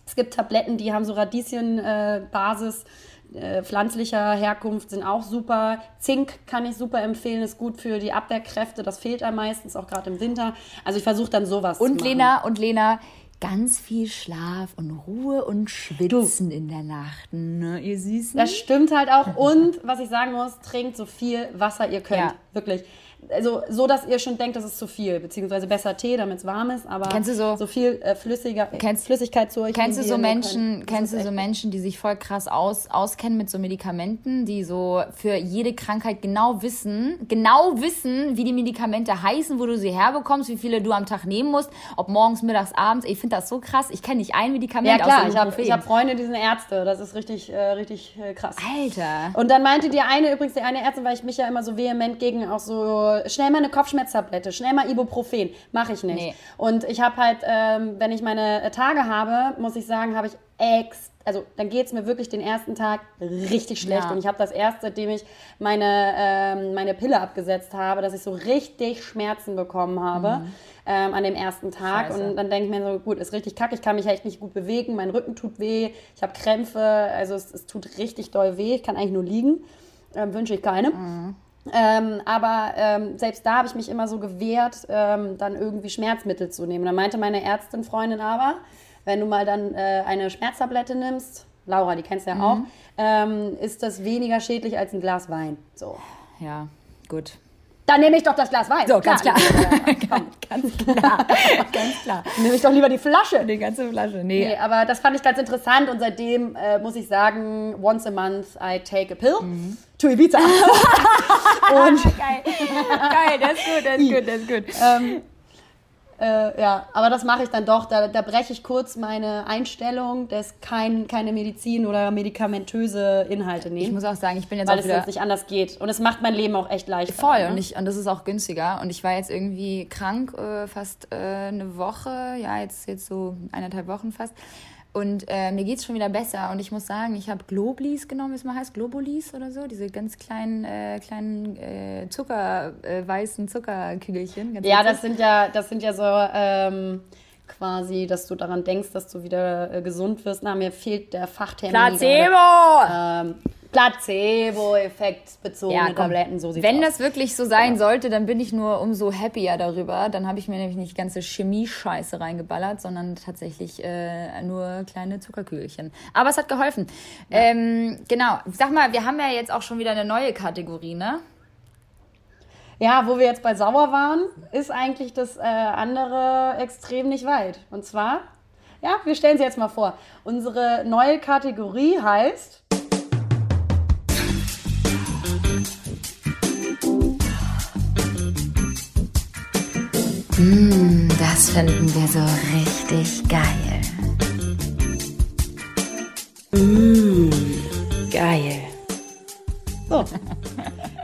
Es gibt Tabletten, die haben so Radieschenbasis. Äh, äh, pflanzlicher Herkunft sind auch super. Zink kann ich super empfehlen, ist gut für die Abwehrkräfte. Das fehlt einem meistens, auch gerade im Winter. Also ich versuche dann sowas und zu machen. Lena, und Lena, ganz viel Schlaf und Ruhe und Schwitzen du. in der Nacht, ne, ihr Süßen? Das stimmt halt auch. Und was ich sagen muss, trinkt so viel Wasser ihr könnt. Ja. Wirklich. Also so, dass ihr schon denkt, das ist zu viel, beziehungsweise besser Tee, damit es warm ist, aber Kennst du so- so viel äh, flüssiger, Kennst- Flüssigkeit zu euch. Kennst du so Menschen, könnt. Das kennst du so Menschen, die sich voll krass aus, auskennen mit so Medikamenten, die so für jede Krankheit genau wissen, genau wissen, wie die Medikamente heißen, wo du sie herbekommst, wie viele du am Tag nehmen musst, ob morgens, mittags, abends. Ich finde das so krass. Ich kenne nicht ein Medikament Ja klar, ich habe hab Freunde, die sind Ärzte, das ist richtig, äh, richtig äh, krass. Alter. Und dann meinte die eine, übrigens die eine Ärztin, weil ich mich ja immer so vehement gegen auch so, schnell mal eine Kopfschmerztablette, schnell mal Ibuprofen, mache ich nicht. Nee. Und ich habe halt, ähm, wenn ich meine äh, Tage habe, muss ich sagen, habe ich ex, also dann geht es mir wirklich den ersten Tag richtig schlecht. Ja. Und ich habe das erst, seitdem ich meine, ähm, meine Pille abgesetzt habe, dass ich so richtig Schmerzen bekommen habe. Ähm, an dem ersten Tag Scheiße. und dann denke ich mir so, gut, ist richtig kacke, ich kann mich echt nicht gut bewegen, mein Rücken tut weh, ich habe Krämpfe, also es, es tut richtig doll weh, ich kann eigentlich nur liegen, ähm, wünsche ich keinem. Ähm, aber ähm, selbst da habe ich mich immer so gewehrt, ähm, dann irgendwie Schmerzmittel zu nehmen. Dann meinte meine Ärztin, Freundin aber, wenn du mal dann äh, eine Schmerztablette nimmst, Laura, die kennst du ja auch, ähm, ist das weniger schädlich als ein Glas Wein. So. Ja, gut. Dann nehme ich doch das Glas Wein. So, ganz klar. (laughs) Ganz klar. (laughs) Ganz klar. nehme ich doch lieber die Flasche. Die ganze Flasche. Nee. Nee, aber das fand ich ganz interessant und seitdem äh, muss ich sagen, once a month I take a pill to Ibiza. (laughs) (laughs) und Geil. Geil, das ist gut, das ist gut, das ist gut. (laughs) ähm, äh, ja, aber das mache ich dann doch. Da, da breche ich kurz meine Einstellung, dass kein, keine Medizin oder medikamentöse Inhalte Ich nehmen, muss auch sagen, ich bin jetzt weil auch es wieder sonst nicht anders geht. Und es macht mein Leben auch echt leichter. voll ne? und, ich, und das ist auch günstiger. Und ich war jetzt irgendwie krank, äh, fast äh, eine Woche, ja, jetzt, jetzt so eineinhalb Wochen fast. Und äh, mir geht's schon wieder besser. Und ich muss sagen, ich habe Globlis genommen, wie es mal heißt, Globulis oder so, diese ganz kleinen, äh, kleinen äh, Zucker, äh, weißen Zuckerkügelchen. Ja, witzig. das sind ja, das sind ja so ähm, quasi, dass du daran denkst, dass du wieder äh, gesund wirst. Na, mir fehlt der Fachtermin. Placebo! Ähm, Placebo-Effekt bezogene Ja. Tabletten, so Wenn aus. das wirklich so sein sollte, dann bin ich nur umso happier darüber. Dann habe ich mir nämlich nicht ganze Chemie-Scheiße reingeballert, sondern tatsächlich äh, nur kleine Zuckerkügelchen. Aber es hat geholfen. Ähm, genau. Sag mal, wir haben ja jetzt auch schon wieder eine neue Kategorie, ne? Ja, wo wir jetzt bei sauer waren, ist eigentlich das äh, andere Extrem nicht weit. Und zwar, ja, wir stellen sie jetzt mal vor. Unsere neue Kategorie heißt Das finden wir so richtig geil. Geil. So.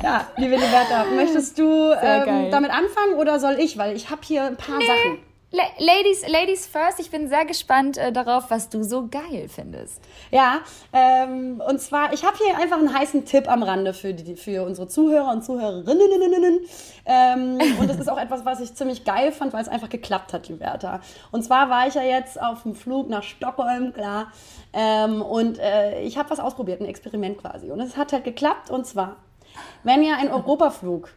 Ja, liebe Liberta, möchtest du ähm, damit anfangen oder soll ich? Weil ich habe hier ein paar Sachen. La Ladies, Ladies first. Ich bin sehr gespannt äh, darauf, was du so geil findest. Ja, ähm, und zwar, ich habe hier einfach einen heißen Tipp am Rande für, die, für unsere Zuhörer und Zuhörerinnen. Ähm, und das ist auch etwas, was ich ziemlich geil fand, weil es einfach geklappt hat, Liberta. Und zwar war ich ja jetzt auf dem Flug nach Stockholm, klar. Ähm, und äh, ich habe was ausprobiert, ein Experiment quasi. Und es hat halt geklappt. Und zwar, wenn ihr einen Europaflug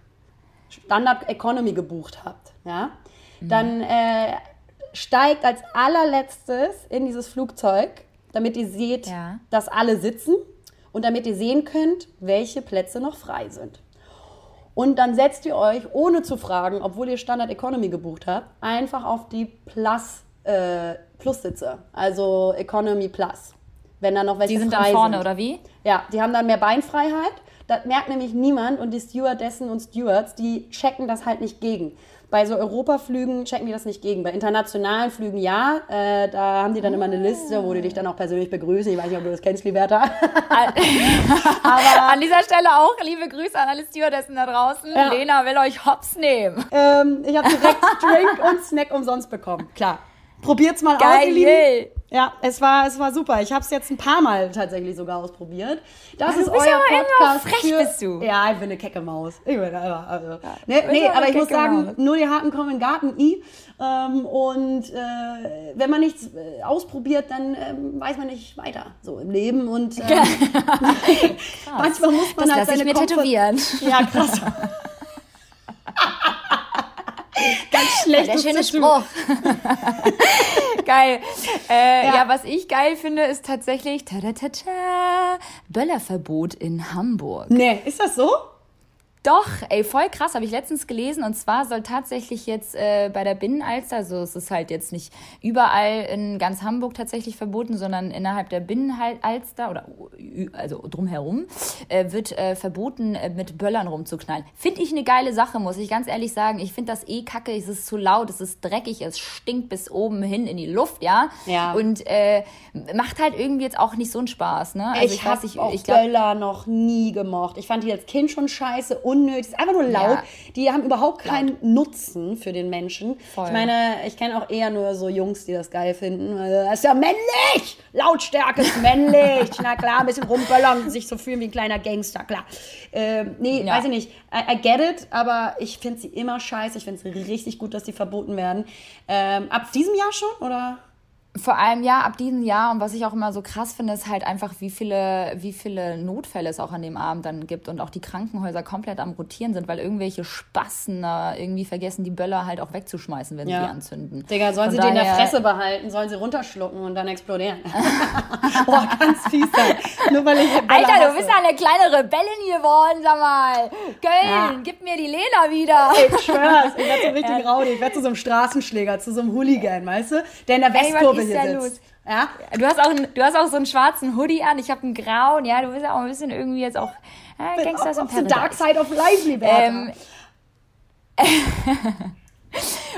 Standard Economy gebucht habt, ja, dann äh, steigt als allerletztes in dieses Flugzeug, damit ihr seht, Ja. dass alle sitzen und damit ihr sehen könnt, welche Plätze noch frei sind. Und dann setzt ihr euch, ohne zu fragen, obwohl ihr Standard Economy gebucht habt, einfach auf die Plus, äh, Plus-Sitze, also Economy Plus. Wenn da noch welche Die sind frei dann vorne, sind. oder wie? Ja, die haben dann mehr Beinfreiheit. Das merkt nämlich niemand und die Stewardessen und Stewards, die checken das halt nicht gegen. Bei so Europaflügen checken die das nicht gegen. Bei internationalen Flügen ja, äh, da haben die dann immer eine Liste, wo die dich dann auch persönlich begrüßen. Ich weiß nicht, ob du das kennst, Liberta. (laughs) (laughs) Aber an dieser Stelle auch liebe Grüße an alle Stewardessen da draußen. Ja. Lena will euch hops nehmen. ähm, ich habe direkt Drink und Snack umsonst bekommen. Klar. Probiert's mal aus, ihr Lieben. Ja, es war, es war super. Ich habe es jetzt ein paar Mal tatsächlich sogar ausprobiert. Das du ist euer Podcast. frech für, bist du. Ja, ich bin eine kecke Maus. Ich bin einfach, also. nee, bist nee, aber ich muss sagen, Maus. nur die Harten kommen in den Garten i. Ähm, und äh, wenn man nichts äh, ausprobiert, dann ähm, weiß man nicht weiter so im Leben. Und (laughs) ähm, manchmal muss man Das halt lasse ich seine mir Komfort- tätowieren. (laughs) Ja, krass. (laughs) Ganz schlecht. Der schöne Spruch. Geil. Äh, ja. Ja. was ich geil finde, ist tatsächlich tada, tada, Böllerverbot in Hamburg. Nee, ist das so? Doch, ey, voll krass, habe ich letztens gelesen. Und zwar soll tatsächlich jetzt äh, bei der Binnenalster, also es ist halt jetzt nicht überall in ganz Hamburg tatsächlich verboten, sondern innerhalb der Binnenalster oder also drumherum, äh, wird äh, verboten, äh, mit Böllern rumzuknallen. Finde ich eine geile Sache, muss ich ganz ehrlich sagen. Ich finde das eh kacke, es ist zu laut, es ist dreckig, es stinkt bis oben hin in die Luft, ja. Ja. Und äh, macht halt irgendwie jetzt auch nicht so einen Spaß, ne? Also ich, ich glaub, Böller noch nie gemocht. Ich fand die als Kind schon scheiße unnötig, ist einfach nur laut. Ja. Die haben überhaupt keinen laut. Nutzen für den Menschen. Voll. Ich meine, ich kenne auch eher nur so Jungs, die das geil finden. Das ist ja männlich! Lautstärke ist männlich. (laughs) Na klar, ein bisschen rumböllern, sich so fühlen wie ein kleiner Gangster, klar. Ähm, nee, ja. weiß ich nicht. I, I, get it, aber ich finde sie immer scheiße. Ich finde es richtig gut, dass die verboten werden. Ähm, ab diesem Jahr schon, oder? Vor allem ja, ab diesem Jahr und was ich auch immer so krass finde, ist halt einfach, wie viele, wie viele Notfälle es auch an dem Abend dann gibt und auch die Krankenhäuser komplett am Rotieren sind, weil irgendwelche Spassen irgendwie vergessen, die Böller halt auch wegzuschmeißen, wenn ja. sie die anzünden. Digga, sollen Von sie den in der Fresse behalten, sollen sie runterschlucken und dann explodieren. (laughs) Boah, ganz fies sein. Nur weil ich Alter, hasse. du bist eine kleine Rebellin geworden, sag mal. Köln, ja. gib mir die Lena wieder. Ey, ich schwör's, ich werde so (laughs) richtig ja. raudig. Ich werde zu so einem Straßenschläger, zu so einem Hooligan, weißt du? Der in der Westkurve hier sitzt. Los? Ja? Du hast, auch, du hast auch so einen schwarzen Hoodie an, ich habe einen grauen, ja, du bist ja auch ein bisschen irgendwie jetzt auch äh, Gangsters im The Dark Side of Life, lieber. Ähm, (laughs)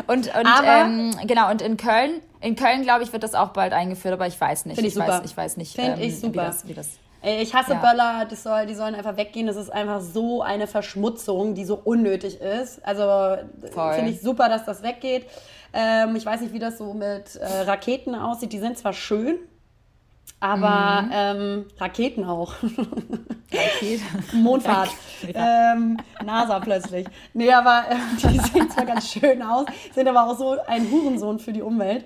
und und ähm, genau, und in Köln, in Köln, glaube ich, wird das auch bald eingeführt, aber ich weiß nicht. Finde ich, ich super. Weiß, ich weiß nicht, Finde ähm, ich super. Wie das, wie das ich hasse ja. Böller, das soll, die sollen einfach weggehen. Das ist einfach so eine Verschmutzung, die so unnötig ist. Also finde ich super, dass das weggeht. Ähm, ich weiß nicht, wie das so mit äh, Raketen aussieht. Die sind zwar schön, aber mhm. ähm, Raketen auch. Raketen. (laughs) Mondfahrt. Ja. Ähm, NASA plötzlich. Nee, aber äh, die sehen zwar ganz schön aus, sind aber auch so ein Hurensohn für die Umwelt.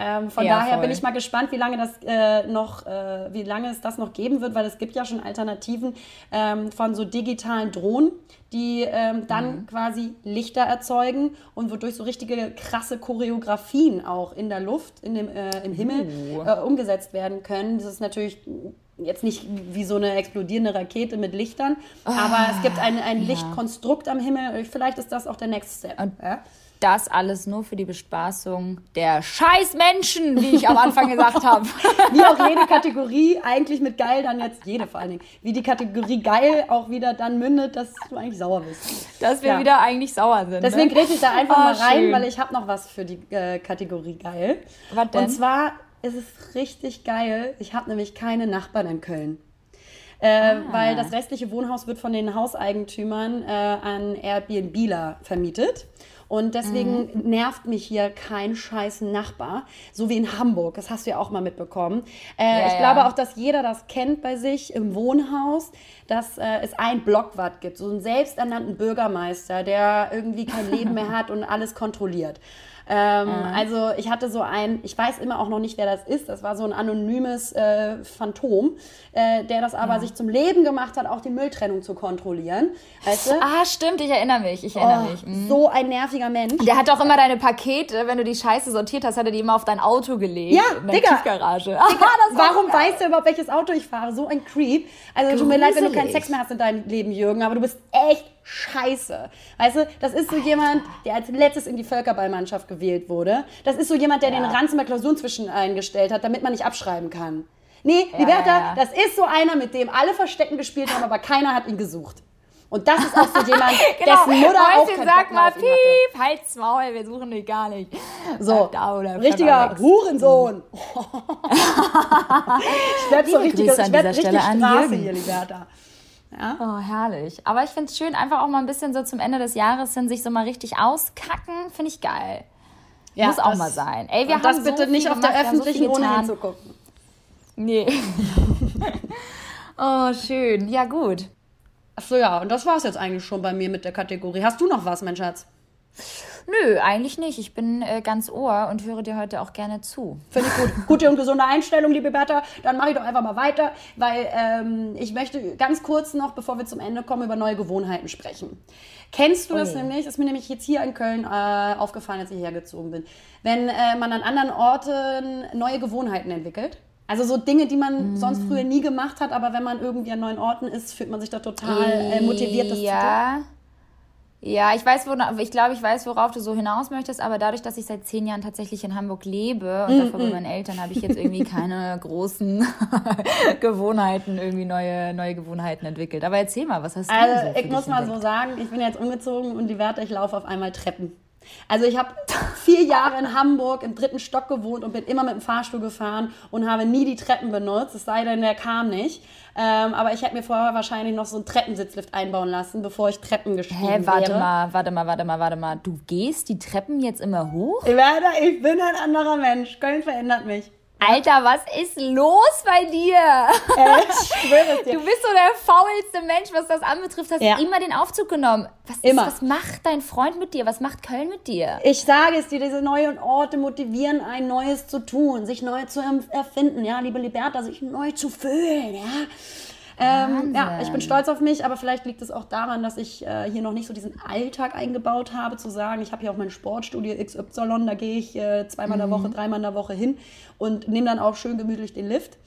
Ähm, von ja, daher voll. bin ich mal gespannt, wie lange das äh, noch, äh, wie lange es das noch geben wird, weil es gibt ja schon Alternativen ähm, von so digitalen Drohnen, die ähm, dann mhm. quasi Lichter erzeugen und wodurch so richtige krasse Choreografien auch in der Luft, in dem, äh, im Himmel uh. Äh, umgesetzt werden können. Das ist natürlich jetzt nicht wie so eine explodierende Rakete mit Lichtern, oh, aber es gibt ein, ein ja. Lichtkonstrukt am Himmel. Vielleicht ist das auch der Next Step. Und, ja? Das alles nur für die Bespaßung der Scheißmenschen, wie ich am Anfang gesagt habe. (laughs) Wie auch jede Kategorie eigentlich mit geil dann jetzt, jede vor allen Dingen, wie die Kategorie geil auch wieder dann mündet, dass du eigentlich sauer bist. Dass wir ja. wieder eigentlich sauer sind. Deswegen ne? ich da einfach oh, mal rein, schön. weil ich habe noch was für die äh, Kategorie geil. Was denn? Und zwar ist es richtig geil. Ich habe nämlich keine Nachbarn in Köln. Äh, ah. Weil das restliche Wohnhaus wird von den Hauseigentümern äh, an Airbnbler vermietet. Und deswegen mhm. nervt mich hier kein scheiß Nachbar, so wie in Hamburg. Das hast du ja auch mal mitbekommen. Äh, ja, ich ja. glaube auch, dass jeder das kennt bei sich im Wohnhaus, dass äh, es ein Blockwart gibt, so einen selbsternannten Bürgermeister, der irgendwie kein Leben mehr (laughs) hat und alles kontrolliert. Ähm, mhm. Also ich hatte so ein, ich weiß immer auch noch nicht, wer das ist. Das war so ein anonymes äh, Phantom, äh, der das aber ja. sich zum Leben gemacht hat, auch die Mülltrennung zu kontrollieren. Weißt du? Ah, stimmt, ich erinnere mich. Ich erinnere oh, mich. Mhm. So ein nerviger Mensch. Der hat auch immer deine Pakete, wenn du die Scheiße sortiert hast, hat er die immer auf dein Auto gelegt. Ja, in der Digga. Tiefgarage. Digga, (laughs) warum weißt du überhaupt, welches Auto ich fahre? So ein Creep. Also tut mir leid, wenn du keinen Sex mehr hast in deinem Leben, Jürgen, aber du bist echt scheiße. Weißt du, das ist so jemand, der als letztes in die Völkerballmannschaft gewählt wurde. Das ist so jemand, der ja. den Ranz immer Klausuren zwischen eingestellt hat, damit man nicht abschreiben kann. Nee, ja, Liberta, ja, das ist so einer, mit dem alle Verstecken gespielt haben, aber keiner hat ihn gesucht. Und das ist auch so jemand, (laughs) genau. dessen Mutter Häuschen, auch sag mal, piep, halt's Maul, wir suchen dich gar nicht. So, da richtiger Hurensohn. ich werde so richtig, ich werd richtig Straße hier, Liberta. Ja? Oh, herrlich. Aber ich finde es schön, einfach auch mal ein bisschen so zum Ende des Jahres hin sich so mal richtig auskacken, finde ich geil. Ja, Muss auch mal sein. Ey, wir haben das bitte so nicht auf der öffentlichen so ohne hinzugucken. Nee. (laughs) oh, schön. Ja, gut. Achso, ja, und das war es jetzt eigentlich schon bei mir mit der Kategorie. Hast du noch was, mein Schatz? Nö, eigentlich nicht. Ich bin äh, ganz Ohr und höre dir heute auch gerne zu. Finde ich gut. (laughs) Gute und gesunde Einstellung, liebe Bertha. Dann mache ich doch einfach mal weiter, weil ähm, ich möchte ganz kurz noch, bevor wir zum Ende kommen, über neue Gewohnheiten sprechen. Kennst du das nämlich? Ist mir nämlich jetzt hier in Köln äh, aufgefallen, als ich hergezogen bin. Wenn äh, man an anderen Orten neue Gewohnheiten entwickelt. Also so Dinge, die man mm. sonst früher nie gemacht hat, aber wenn man irgendwie an neuen Orten ist, fühlt man sich da total äh, motiviert, das ja. zu tun. Ja, ich weiß, wonach, ich glaube, ich weiß, worauf du so hinaus möchtest, aber dadurch, dass ich seit zehn Jahren tatsächlich in Hamburg lebe und davor bei meinen Eltern, habe ich jetzt irgendwie (laughs) keine großen (laughs) Gewohnheiten, irgendwie neue, neue Gewohnheiten entwickelt. Aber erzähl mal, was hast du Also, so ich muss mal so sagen, ich bin jetzt umgezogen und die Werte, ich laufe auf einmal Treppen. Also ich habe vier Jahre in Hamburg im dritten Stock gewohnt und bin immer mit dem Fahrstuhl gefahren und habe nie die Treppen benutzt, es sei denn, der kam nicht. Ähm, aber ich hätte mir vorher wahrscheinlich noch so einen Treppensitzlift einbauen lassen, bevor ich Treppen gestiegen Hä, warte wäre. mal, warte mal, warte mal, warte mal. Du gehst die Treppen jetzt immer hoch? Ich, werde, ich bin ein anderer Mensch. Köln verändert mich. Alter, was ist los bei dir? Ich schwöre es dir. Du bist so der faulste Mensch, was das anbetrifft. Hast Ja. immer den Aufzug genommen. Was, ist, Immer. was macht dein Freund mit dir? Was macht Köln mit dir? Ich sage es dir, diese neuen Orte motivieren ein Neues zu tun, sich neu zu erfinden, ja, liebe Liberta, sich neu zu fühlen, ja. Ähm, ja, ich bin stolz auf mich, aber vielleicht liegt es auch daran, dass ich äh, hier noch nicht so diesen Alltag eingebaut habe, zu sagen, ich habe hier auch mein Sportstudio XY, da gehe ich äh, zweimal in der Mhm. Woche, dreimal in der Woche hin und nehme dann auch schön gemütlich den Lift.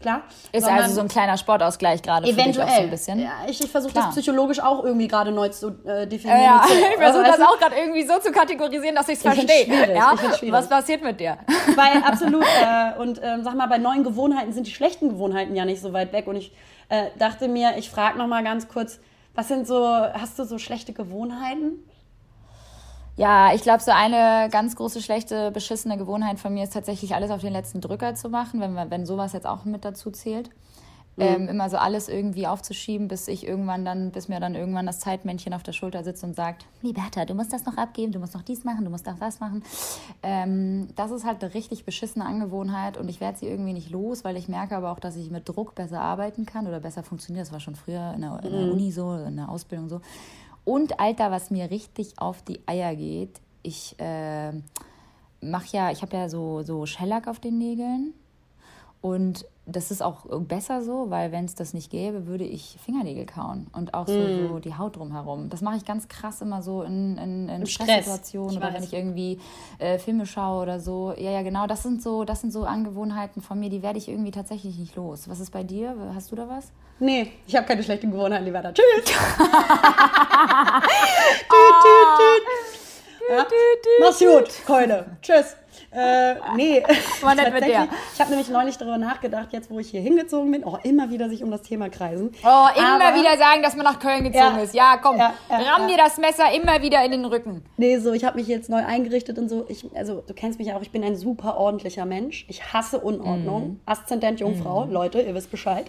Klar. Ist also so ein kleiner Sportausgleich gerade für dich auch so Eventuell. ein bisschen. Ja, ich, ich versuche das psychologisch auch irgendwie gerade neu zu äh, definieren. Ja, zu- (laughs) ich versuche also, das auch gerade irgendwie so zu kategorisieren, dass ich es Ich find's verstehe. Ja? Was passiert mit dir? Weil absolut. (laughs) Äh, und ähm, sag mal, bei neuen Gewohnheiten sind die schlechten Gewohnheiten ja nicht so weit weg. Und ich äh, dachte mir, ich frage noch mal ganz kurz, was sind so, hast du so schlechte Gewohnheiten? Ja, ich glaube, so eine ganz große, schlechte, beschissene Gewohnheit von mir ist tatsächlich alles auf den letzten Drücker zu machen, wenn, wenn sowas jetzt auch mit dazu zählt. Ähm, immer so alles irgendwie aufzuschieben, bis ich irgendwann dann, bis mir dann irgendwann das Zeitmännchen auf der Schulter sitzt und sagt, Liberta, du musst das noch abgeben, du musst noch dies machen, du musst noch das machen. Ähm, das ist halt eine richtig beschissene Angewohnheit und ich werde sie irgendwie nicht los, weil ich merke aber auch, dass ich mit Druck besser arbeiten kann oder besser funktioniert. Das war schon früher in der, in der Uni so, in der Ausbildung so. Und Alter, was mir richtig auf die Eier geht, ich äh, mach ja, ich habe ja so, so Shellack auf den Nägeln. Und das ist auch besser so, weil wenn es das nicht gäbe, würde ich Fingernägel kauen und auch so, Mm. so die Haut drumherum. Das mache ich ganz krass immer so in, in, in Stress, Stresssituationen oder weiß. wenn ich irgendwie äh, Filme schaue oder so. Ja, ja, genau. Das sind so, das sind so Angewohnheiten von mir, die werde ich irgendwie tatsächlich nicht los. Was ist bei dir? Hast du da was? Nee, ich habe keine schlechten Gewohnheiten, lieber da. Tschüss. tüt, tüt, tüt. Ja. Mach's gut, Keule. Tschüss. Äh, nee. (laughs) War nett mit dir. Tatsächlich, Ich habe nämlich neulich darüber nachgedacht, jetzt wo ich hier hingezogen bin, auch immer wieder sich um das Thema kreisen. Oh, immer Aber- wieder sagen, dass man nach Köln gezogen Ja. ist. Ja, komm, Ja, ja, ramm dir das Messer immer wieder in den Rücken. Nee, so, ich habe mich jetzt neu eingerichtet und so. Ich, also, du kennst mich ja auch, ich bin ein super ordentlicher Mensch. Ich hasse Unordnung. Mhm. Aszendent Jungfrau, Leute, ihr wisst Bescheid.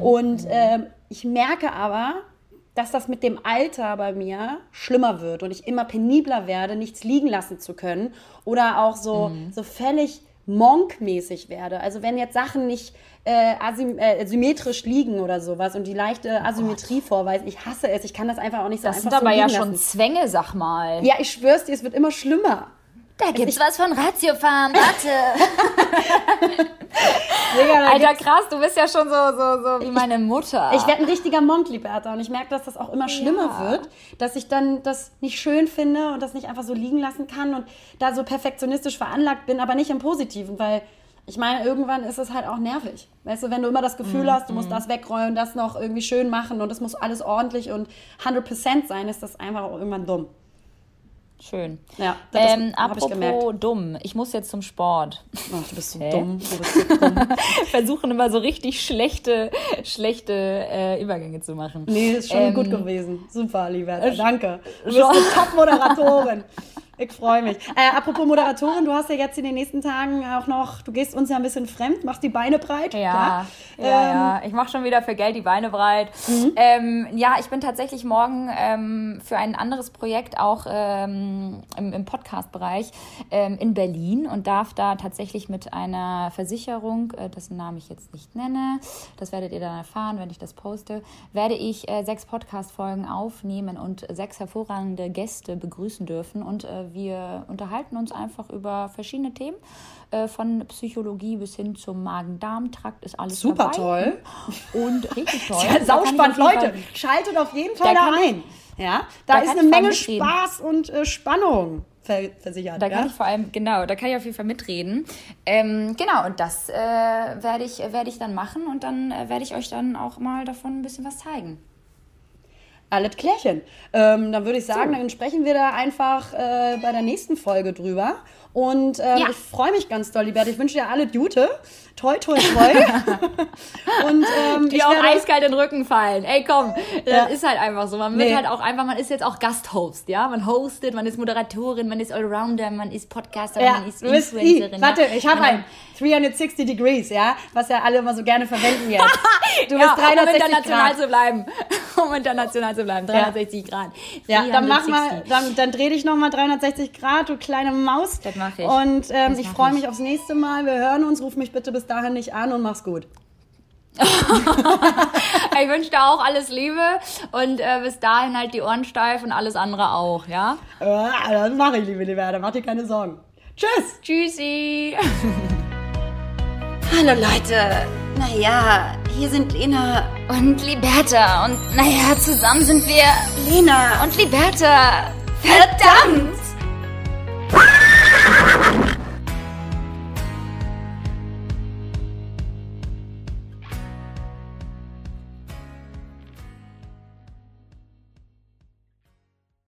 Und ähm, ich merke aber, dass das mit dem Alter bei mir schlimmer wird und ich immer penibler werde, nichts liegen lassen zu können oder auch so, Mhm. so völlig monkmäßig werde. Also wenn jetzt Sachen nicht äh, asym äh, symmetrisch liegen oder sowas und die leichte Asymmetrie vorweisen, ich hasse es. Ich kann das einfach auch nicht so Das sind einfach so aber ja schon lassen. Zwänge, sag mal. Ja, ich schwör's dir, es wird immer schlimmer. Da gibt's was von Ratiofarm, warte. (laughs) Digga, da Alter, krass, du bist ja schon so, so, so wie meine Mutter. Ich werde ein richtiger Monk, Liberta. Und ich merke, dass das auch immer schlimmer Ja. wird, dass ich dann das nicht schön finde und das nicht einfach so liegen lassen kann und da so perfektionistisch veranlagt bin, aber nicht im Positiven, weil ich meine, irgendwann ist es halt auch nervig. Weißt du, wenn du immer das Gefühl Mhm, hast, du musst das wegräumen, das noch irgendwie schön machen und es muss alles ordentlich und 100% sein, ist das einfach auch irgendwann dumm. Schön. Ja, das ähm, hab ich gemerkt. apropos dumm, ich muss jetzt zum Sport. Oh, du bist so (laughs) Hä? dumm. Du bist so dumm. (laughs) Versuchen immer so richtig schlechte, schlechte äh, Übergänge zu machen. Nee, ist schon Ähm, gut gewesen. Super, Liberta. Danke. Du bist eine Top-Moderatorin. (laughs) Ich freue mich. Äh, apropos Moderatorin, du hast ja jetzt in den nächsten Tagen auch noch, du gehst uns ja ein bisschen fremd, machst die Beine breit. Ja, ja, Ähm, ja. Ich mache schon wieder für Geld die Beine breit. Ähm, ja, ich bin tatsächlich morgen ähm, für ein anderes Projekt auch ähm, im, im Podcast-Bereich ähm, in Berlin und darf da tatsächlich mit einer Versicherung, äh, dessen Namen ich jetzt nicht nenne, das werdet ihr dann erfahren, wenn ich das poste, werde ich äh, sechs Podcast-Folgen aufnehmen und sechs hervorragende Gäste begrüßen dürfen und äh, wir unterhalten uns einfach über verschiedene Themen. Äh, von Psychologie bis hin zum Magen-Darm-Trakt ist alles Super dabei. toll. Und richtig (laughs) toll. Ja, Sauspannend, Leute. Schaltet auf jeden Fall Da da, kann ich-. Ja, da, da ist eine Menge. Spaß und äh, Spannung ver versichert. Da ja? kann ich vor allem, genau, da kann ich auf jeden Fall mitreden. Ähm, genau, und das äh, werde ich, werde ich dann machen und dann äh, werde ich euch dann auch mal davon ein bisschen was zeigen. Alles klärchen. Ähm, dann würde ich sagen, dann sprechen wir da einfach äh, bei der nächsten Folge drüber. Und ähm, Ja. ich freue mich ganz doll, Liberta. Ich wünsche dir alle Gute. Toi, toi, toi. (laughs) und ähm, Die auch werde, eiskalt in den Rücken fallen. Ey, komm, das Ja. ist halt einfach so. Man wird Nee. halt auch einfach, man ist jetzt auch Gasthost, ja? Man hostet, man ist Moderatorin, man ist Allrounder, man ist Podcaster, ja, man ist Influencerin. Warte, ja? ich habe ein 360 Degrees, ja, was ja alle immer so gerne verwenden jetzt. (laughs) Du ja, bist 360 um international Grad. zu bleiben. (laughs) um international zu bleiben. 360 Grad. Ja, dann mach 360. mal, dann, dann dreh dich nochmal 360 Grad, du kleine Maus. Das mach ich. Und ähm, Das ich freue ich. mich aufs nächste Mal. Wir hören uns. Ruf mich bitte bis dahin nicht an und mach's gut. (laughs) Ich wünsche dir auch alles Liebe und äh, bis dahin halt die Ohren steif und alles andere auch, ja? Ja, das mache ich, liebe Liberta. Mach dir keine Sorgen. Tschüss. Tschüssi! (laughs) Hallo Leute. Naja, hier sind Lena und Liberta. Und naja, zusammen sind wir Lena und Liberta. Verdammt!